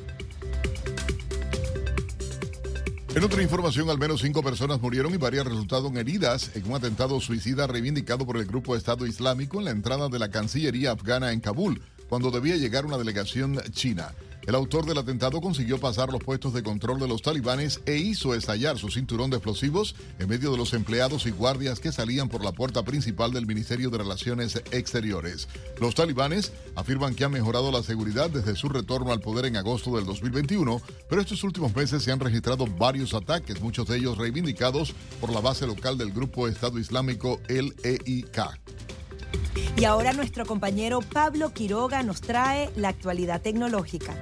En otra información, al menos cinco personas murieron y varias resultaron heridas en un atentado suicida reivindicado por el grupo Estado Islámico en la entrada de la Cancillería afgana en Kabul, cuando debía llegar una delegación china. El autor del atentado consiguió pasar los puestos de control de los talibanes e hizo estallar su cinturón de explosivos en medio de los empleados y guardias que salían por la puerta principal del Ministerio de Relaciones Exteriores. Los talibanes afirman que han mejorado la seguridad desde su retorno al poder en agosto del 2021, pero estos últimos meses se han registrado varios ataques, muchos de ellos reivindicados por la base local del grupo Estado Islámico, el EIK. Y ahora nuestro compañero Pablo Quiroga nos trae la actualidad tecnológica.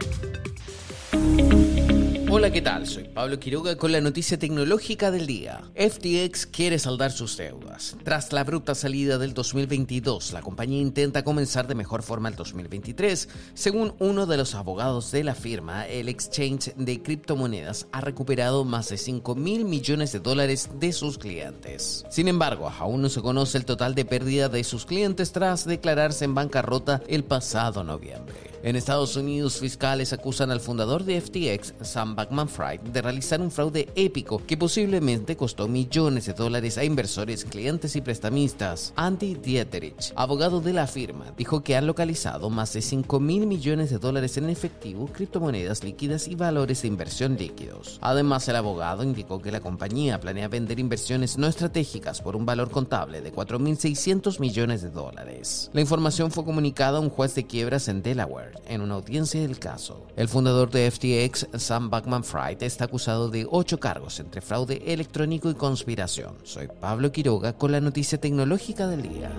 Hola, ¿qué tal? Soy Pablo Quiroga con la noticia tecnológica del día. FTX quiere saldar sus deudas. Tras la abrupta salida del 2022, la compañía intenta comenzar de mejor forma el 2023. Según uno de los abogados de la firma, el exchange de criptomonedas ha recuperado más de 5 mil millones de dólares de sus clientes. Sin embargo, aún no se conoce el total de pérdida de sus clientes tras declararse en bancarrota el pasado noviembre. En Estados Unidos, fiscales acusan al fundador de FTX, Sam Bankman-Fried, de realizar un fraude épico que posiblemente costó millones de dólares a inversores, clientes y prestamistas. Andy Dieterich, abogado de la firma, dijo que han localizado más de 5 mil millones de dólares en efectivo, criptomonedas líquidas y valores de inversión líquidos. Además, el abogado indicó que la compañía planea vender inversiones no estratégicas por un valor contable de 4.600 millones de dólares. La información fue comunicada a un juez de quiebras en Delaware en una audiencia del caso. El fundador de FTX, Sam Backman-Fried, está acusado de ocho cargos entre fraude electrónico y conspiración. Soy Pablo Quiroga con la noticia tecnológica del día.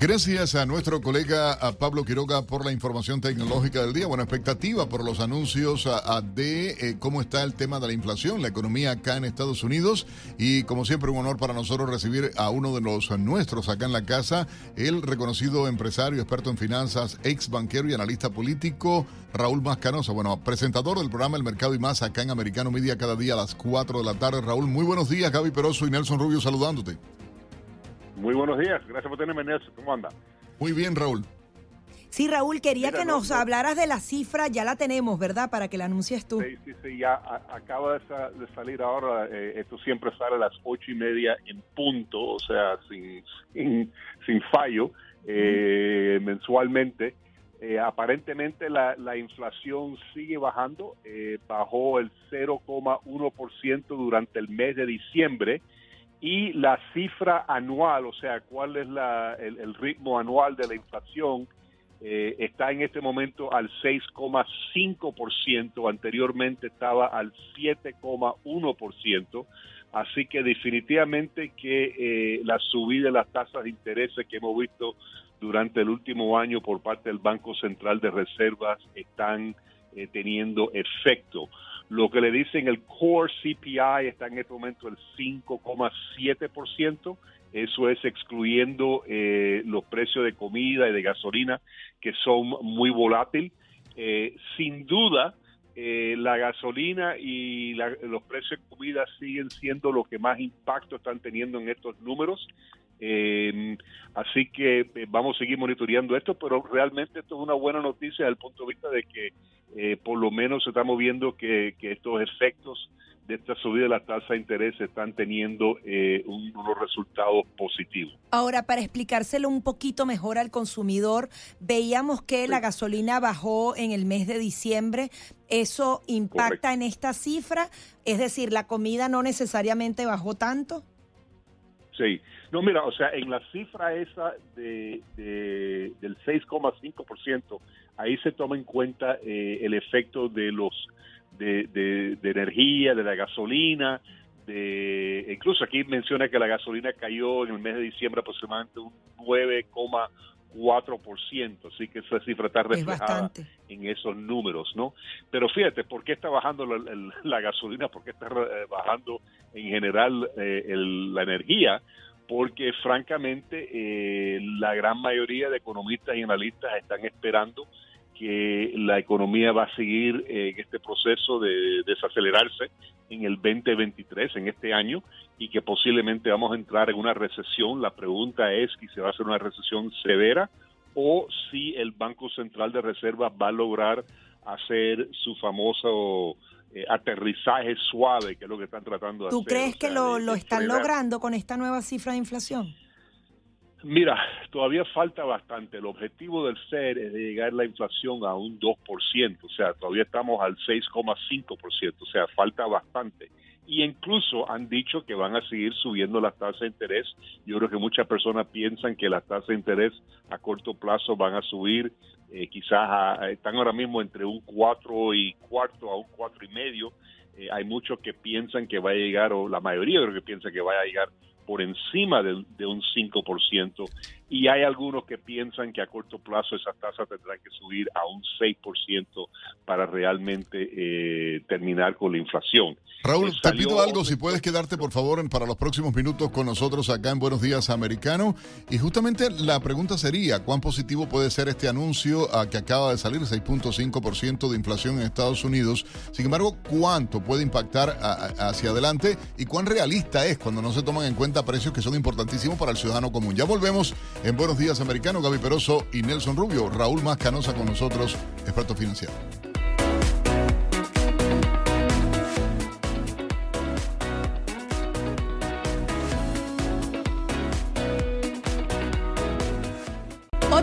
Gracias a nuestro colega Pablo Quiroga por la información tecnológica del día. Buena expectativa por los anuncios de eh, cómo está el tema de la inflación, la economía acá en Estados Unidos. Y como siempre, un honor para nosotros recibir a uno de los nuestros acá en la casa, el reconocido empresario, experto en finanzas, ex banquero y analista político, Raúl Mascanosa. Bueno, presentador del programa El Mercado y Más acá en Americano Media cada día a las 4 de la tarde. Raúl, muy buenos días. Gaby Peroso y Nelson Rubio saludándote. Muy buenos días, gracias por tenerme, Nelson. ¿Cómo anda? Muy bien, Raúl. Sí, Raúl, quería que nos hablaras de la cifra, ya la tenemos, ¿verdad? Para que la anuncies tú. Sí, sí, sí, ya acaba de, salir ahora, eh, esto siempre sale a las ocho y media en punto, o sea, sin, sin, fallo, eh, mensualmente. Eh, aparentemente la, la, inflación sigue bajando, bajó el 0,1% durante el mes de diciembre y la cifra anual, o sea, cuál es la, el, ritmo anual de la inflación, eh, está en este momento al 6,5%, anteriormente estaba al 7,1%, así que definitivamente que eh, la subida de las tasas de interés que hemos visto durante el último año por parte del Banco Central de Reservas están eh, teniendo efecto. Lo que le dicen el core CPI está en este momento el 5,7%. Eso es excluyendo eh, los precios de comida y de gasolina que son muy volátiles. Eh, sin duda, eh, la gasolina y los precios de comida siguen siendo lo que más impacto están teniendo en estos números. Así que vamos a seguir monitoreando esto, pero realmente esto es una buena noticia desde el punto de vista de que eh, por lo menos estamos viendo que, estos efectos de esta subida de la tasa de interés están teniendo eh, unos resultados positivos. Ahora, para explicárselo un poquito mejor al consumidor, veíamos que la gasolina bajó en el mes de diciembre. ¿Eso impacta en esta cifra? Es decir, ¿la comida no necesariamente bajó tanto? Sí, No, mira, o sea, en la cifra esa de, de del 6,5%, ahí se toma en cuenta eh, el efecto de los de, de, energía, de la gasolina, de incluso aquí menciona que la gasolina cayó en el mes de diciembre aproximadamente un 9,4%, así que esa cifra está reflejada en esos números, ¿no? Pero fíjate, ¿por qué está bajando la, gasolina? ¿Por qué está eh, bajando en general eh, la energía? Porque francamente eh, la gran mayoría de economistas y analistas están esperando que la economía va a seguir en este proceso de desacelerarse en el 2023, en este año, y que posiblemente vamos a entrar en una recesión. La pregunta es si se va a hacer una recesión severa o si el Banco Central de Reserva va a lograr hacer su famoso eh, aterrizaje suave, que es lo que están tratando de hacer. ¿Tú crees que lo, lo están logrando con esta nueva cifra de inflación? Mira, todavía falta bastante. El objetivo del FED es de llegar la inflación a un 2%, o sea, todavía estamos al 6,5%, o sea, falta bastante. Y incluso han dicho que van a seguir subiendo las tasas de interés. Yo creo que muchas personas piensan que las tasas de interés a corto plazo van a subir, eh, quizás están ahora mismo entre un 4 y cuarto a un 4 y medio. Eh, hay muchos que piensan que va a llegar, o la mayoría creo que piensa que va a llegar por encima de, de un 5% y hay algunos que piensan que a corto plazo esas tasas tendrán que subir a un 6% para realmente eh, terminar con la inflación. Raúl, te pido algo, si puedes quedarte por favor para los próximos minutos con nosotros acá en Buenos Días Americano. Y justamente la pregunta sería, ¿cuán positivo puede ser este anuncio a que acaba de salir 6.5% de inflación en Estados Unidos? Sin embargo, ¿cuánto puede impactar hacia adelante y cuán realista es cuando no se toman en cuenta precios que son importantísimos para el ciudadano común? Ya volvemos en Buenos Días Americano, Gaby Peroso y Nelson Rubio. Raúl Mascanosa con nosotros, experto financiero.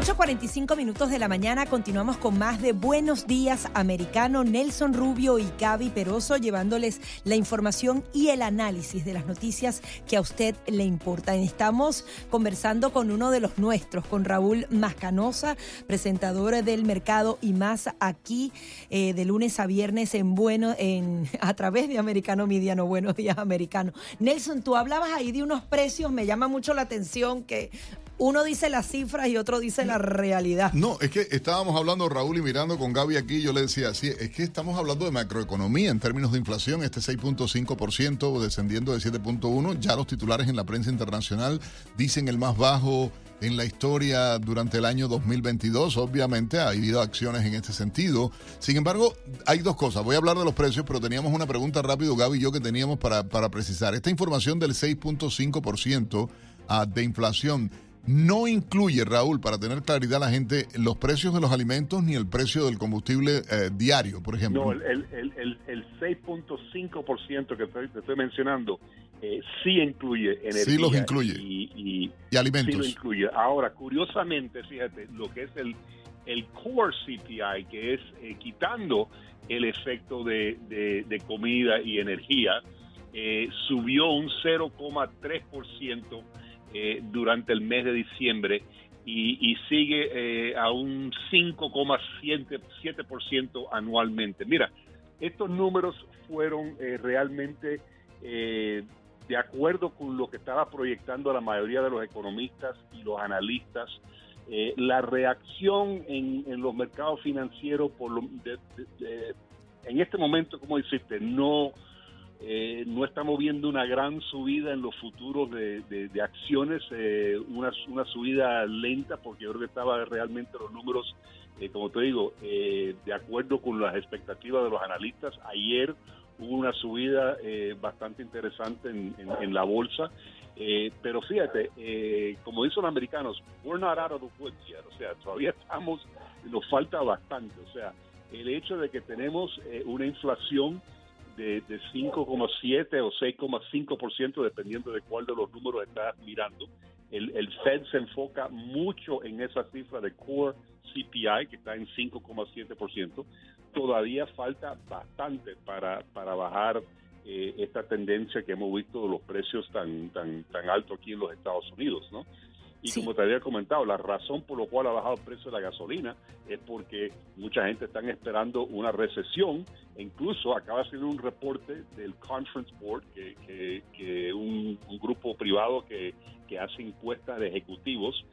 8.45 minutos de la mañana continuamos con más de Buenos Días Americano. Nelson Rubio y Gaby Peroso llevándoles la información y el análisis de las noticias que a usted le importan. Estamos conversando con uno de los nuestros, con Raúl Mascanosa, presentador del mercado y más aquí eh, de lunes a viernes en bueno, en, [laughs] a través de Americano Mediano. Buenos Días Americano. Nelson, tú hablabas ahí de unos precios, me llama mucho la atención que uno dice las cifras y otro dice la realidad. No, es que estábamos hablando, Raúl, y mirando con Gaby aquí, yo le decía, sí, es que estamos hablando de macroeconomía en términos de inflación, este 6.5% descendiendo de 7.1%, ya los titulares en la prensa internacional dicen el más bajo en la historia durante el año 2022. Obviamente ha habido acciones en este sentido. Sin embargo, hay dos cosas. Voy a hablar de los precios, pero teníamos una pregunta rápido, Gaby y yo, que teníamos para, para precisar. Esta información del 6.5% ah, de inflación no incluye, Raúl, para tener claridad la gente, los precios de los alimentos ni el precio del combustible eh, diario, por ejemplo. No, el, el, el, 6.5% que te estoy mencionando eh, sí incluye energía. Sí los incluye. Y, alimentos. Sí lo incluye. Ahora, curiosamente, fíjate, lo que es el, el core CPI, que es eh, quitando el efecto de, de, comida y energía, subió un 0,3% eh, durante el mes de diciembre y, sigue eh, a un 5,7% anualmente. Mira, estos números fueron eh, realmente de acuerdo con lo que estaba proyectando la mayoría de los economistas y los analistas. la reacción en, los mercados financieros por lo, en este momento, como dijiste, no eh, no estamos viendo una gran subida en los futuros de, acciones, eh, una, una, subida lenta, porque yo creo que estaba realmente los números, eh, como te digo, de acuerdo con las expectativas de los analistas. Ayer hubo una subida bastante interesante en, la bolsa. pero fíjate, como dicen los americanos, we're not out of the woods yet. O sea, todavía estamos, nos falta bastante. O sea, el hecho de que tenemos una inflación de, de 5,7 o 6,5% dependiendo de cuál de los números estás mirando. El, el, Fed se enfoca mucho en esa cifra de core CPI que está en 5,7%. Todavía falta bastante para, para bajar eh, esta tendencia que hemos visto de los precios tan, tan, tan altos aquí en los Estados Unidos, ¿no? Y como te había comentado, la razón por la cual ha bajado el precio de la gasolina es porque mucha gente está esperando una recesión. E incluso acaba de salir un reporte del Conference Board, que, que, un, grupo privado que, que hace encuestas de ejecutivos.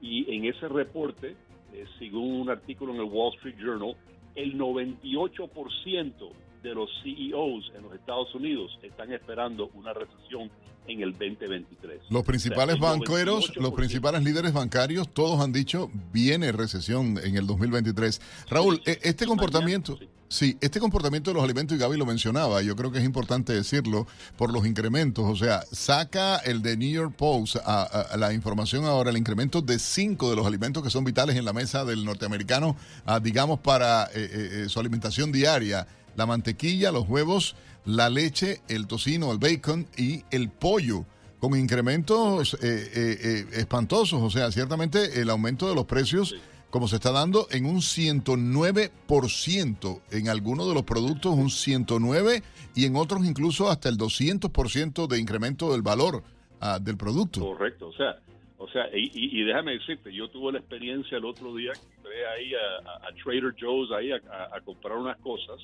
Y en ese reporte, eh, según un artículo en el Wall Street Journal, el 98% de los CEOs en los Estados Unidos están esperando una recesión en el 2023. Los principales banqueros, los principales líderes bancarios, todos han dicho viene recesión en el 2023. Raúl, e, este comportamiento, sí, este comportamiento de los alimentos y Gaby lo mencionaba, yo creo que es importante decirlo por los incrementos, o sea, saca el de New York Post a, la información ahora, el incremento de cinco de los alimentos que son vitales en la mesa del norteamericano, digamos para eh, eh, eh, su alimentación diaria la mantequilla, los huevos, la leche, el tocino, el bacon y el pollo, con incrementos eh, eh, eh, espantosos. O sea, ciertamente el aumento de los precios, como se está dando, en un 109%, en algunos de los productos un 109% y en otros incluso hasta el 200% de incremento del valor ah, del producto. Correcto, o sea, o sea, y, déjame decirte, yo tuve la experiencia el otro día que entré ahí a, Trader Joe's ahí a, comprar unas cosas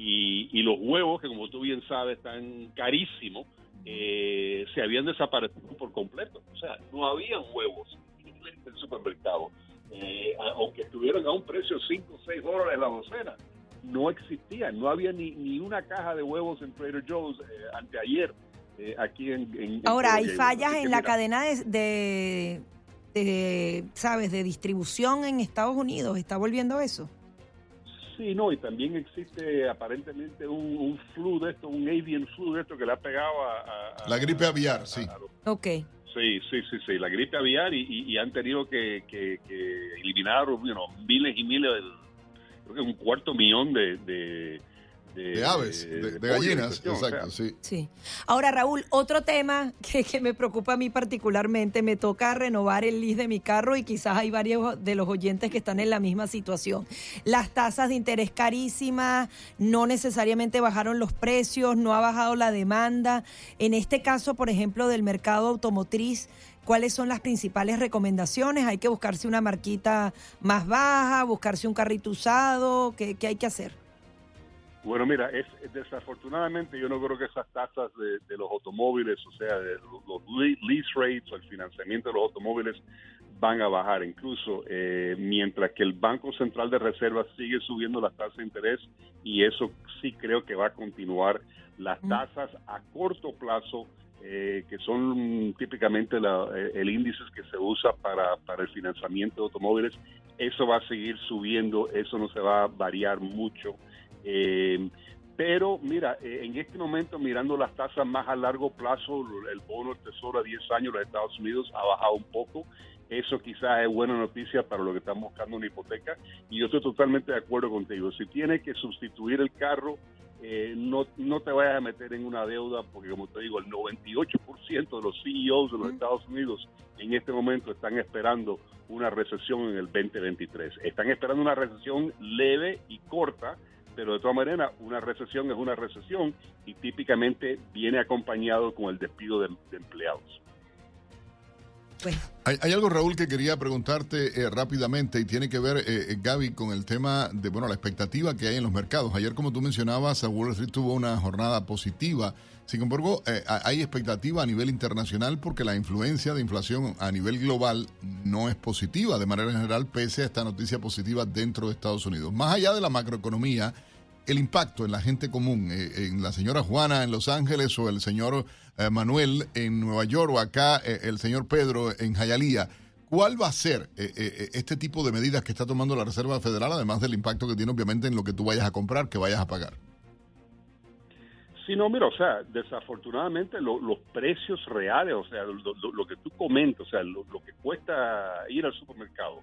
y, los huevos, que como tú bien sabes están carísimos, eh, se habían desaparecido por completo. O sea, no habían huevos en el supermercado. Eh, aunque estuvieran a un precio 5 o 6 dólares la docena, no existían. No había ni, ni una caja de huevos en Trader Joe's eh, anteayer aquí en, Ahora, hay fallas en la cadena de, de, ¿sabes?, de distribución en Estados Unidos. ¿Está volviendo eso? Sí, no, y también existe aparentemente un, flu de esto, un avian flu de esto que le ha pegado a... la gripe aviar, sí. ok. Sí, sí, sí, sí, la gripe aviar y, han tenido que, que, eliminar miles y miles, creo que un cuarto millón de de, aves, de, gallinas, exacto, sí. Sí. Ahora, Raúl, otro tema [laughs] que, que, me preocupa a mí particularmente, me toca renovar el list de mi carro y quizás hay varios de los oyentes que están en la misma situación. Las tasas de interés carísimas, no necesariamente bajaron los precios, no ha bajado la demanda. En este caso, por ejemplo, del mercado automotriz, ¿Cuáles son las principales recomendaciones? ¿Hay que buscarse una marquita más baja, buscarse un carrito usado? ¿Qué, qué hay que hacer? Bueno, mira, es, desafortunadamente yo no creo que esas tasas de, los automóviles, o sea, de los lease rates o el financiamiento de los automóviles van a bajar. Incluso eh, mientras que el Banco Central de Reserva sigue subiendo las tasas de interés y eso sí creo que va a continuar. Las tasas a corto plazo, eh, que son típicamente eh, el índice que se usa para, para el financiamiento de automóviles, eso va a seguir subiendo, eso no se va a variar mucho. Eh, pero mira, eh, en este momento mirando las tasas más a largo plazo, el bono del tesoro a 10 años de Estados Unidos ha bajado un poco. Eso quizás es buena noticia para lo que están buscando una hipoteca. Y yo estoy totalmente de acuerdo contigo. Si tienes que sustituir el carro, eh, no, no te vayas a meter en una deuda, porque como te digo, el 98% de los CEOs de los Estados Unidos en este momento están esperando una recesión en el 2023. Están esperando una recesión leve y corta pero de todas maneras una recesión es una recesión y típicamente viene acompañado con el despido de, empleados. Hay, algo, Raúl, que quería preguntarte eh, rápidamente y tiene que ver, eh, eh, Gaby, con el tema de bueno la expectativa que hay en los mercados. Ayer, como tú mencionabas, Wall Street tuvo una jornada positiva. Sin embargo, hay expectativa a nivel internacional porque la influencia de inflación a nivel global no es positiva de manera general, pese a esta noticia positiva dentro de Estados Unidos. Más allá de la macroeconomía, el impacto en la gente común, eh, en la señora Juana en Los Ángeles o el señor eh, Manuel en Nueva York o acá eh, el señor Pedro en Jayalía. ¿Cuál va a ser este tipo de medidas que está tomando la Reserva Federal, además del impacto que tiene obviamente en lo que tú vayas a comprar, que vayas a pagar? Sí, no, mira, o sea, desafortunadamente los precios reales, o sea, lo, que tú comentas, o sea, lo, que cuesta ir al supermercado,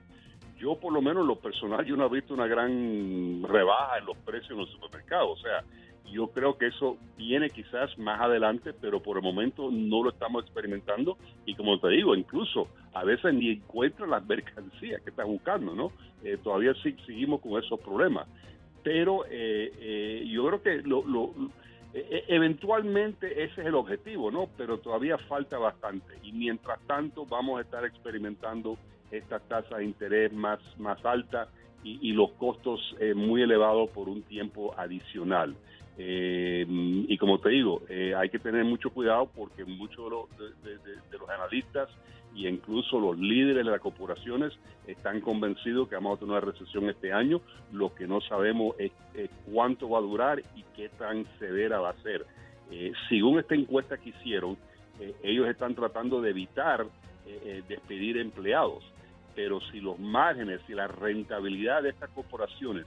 yo por lo menos lo personal, yo no he visto una gran rebaja en los precios en los supermercados. O sea, yo creo que eso viene quizás más adelante, pero por el momento no lo estamos experimentando. Y como te digo, incluso a veces ni encuentran las mercancías que están buscando, ¿no? Eh, todavía sí, seguimos con esos problemas. Pero eh, eh, yo creo que lo, E, eventualmente ese es el objetivo, ¿no? Pero todavía falta bastante y mientras tanto vamos a estar experimentando estas tasas de interés más, más altas y, los costos eh, muy elevados por un tiempo adicional. Eh, y como te digo, eh, hay que tener mucho cuidado porque muchos de, los analistas e incluso los líderes de las corporaciones están convencidos que vamos a tener una recesión este año. Lo que no sabemos es, cuánto va a durar y qué tan severa va a ser. según esta encuesta que hicieron, ellos están tratando de evitar despedir empleados pero si los márgenes y la rentabilidad de estas corporaciones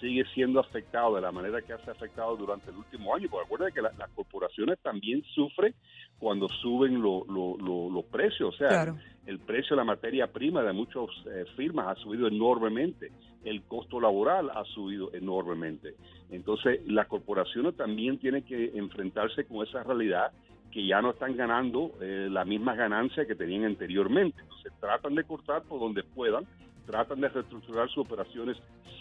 sigue siendo afectado de la manera que ha sido afectado durante el último año, porque acuérdense que las corporaciones también sufren cuando suben los precios, o sea, el precio de la materia prima de muchas eh, firmas ha subido enormemente, el costo laboral ha subido enormemente. Entonces, las corporaciones también tienen que enfrentarse con esa realidad que ya no están ganando eh, la misma ganancia que tenían anteriormente. Entonces tratan de cortar por donde puedan, tratan de reestructurar sus operaciones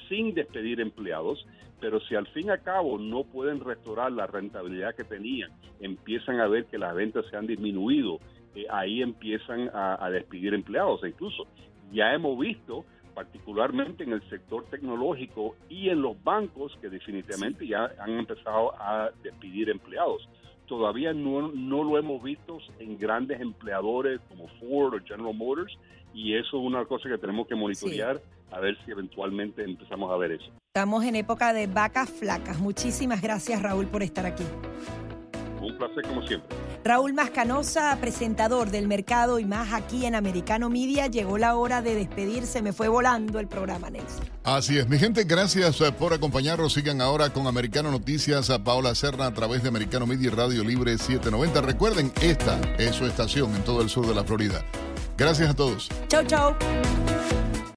sin despedir empleados, pero si al fin y al cabo no pueden restaurar la rentabilidad que tenían, empiezan a ver que las ventas se han disminuido, eh, ahí empiezan a, a despedir empleados. E incluso ya hemos visto particularmente en el sector tecnológico y en los bancos que definitivamente ya han empezado a despedir empleados todavía no, no lo hemos visto en grandes empleadores como Ford o General Motors y eso es una cosa que tenemos que monitorear a ver si eventualmente empezamos a ver eso. Estamos en época de vacas flacas. Muchísimas gracias Raúl por estar aquí. Un placer como siempre. Raúl Mascanosa, presentador del mercado y más aquí en Americano Media, llegó la hora de despedirse, me fue volando el programa, Nelson. Así es, mi gente, gracias eh, por acompañarnos. Sigan ahora con Americano Noticias a Paola Serna a través de Americano Media y Radio Libre 790. Recuerden, esta es su estación en todo el sur de la Florida. Gracias a todos. Chau, chau.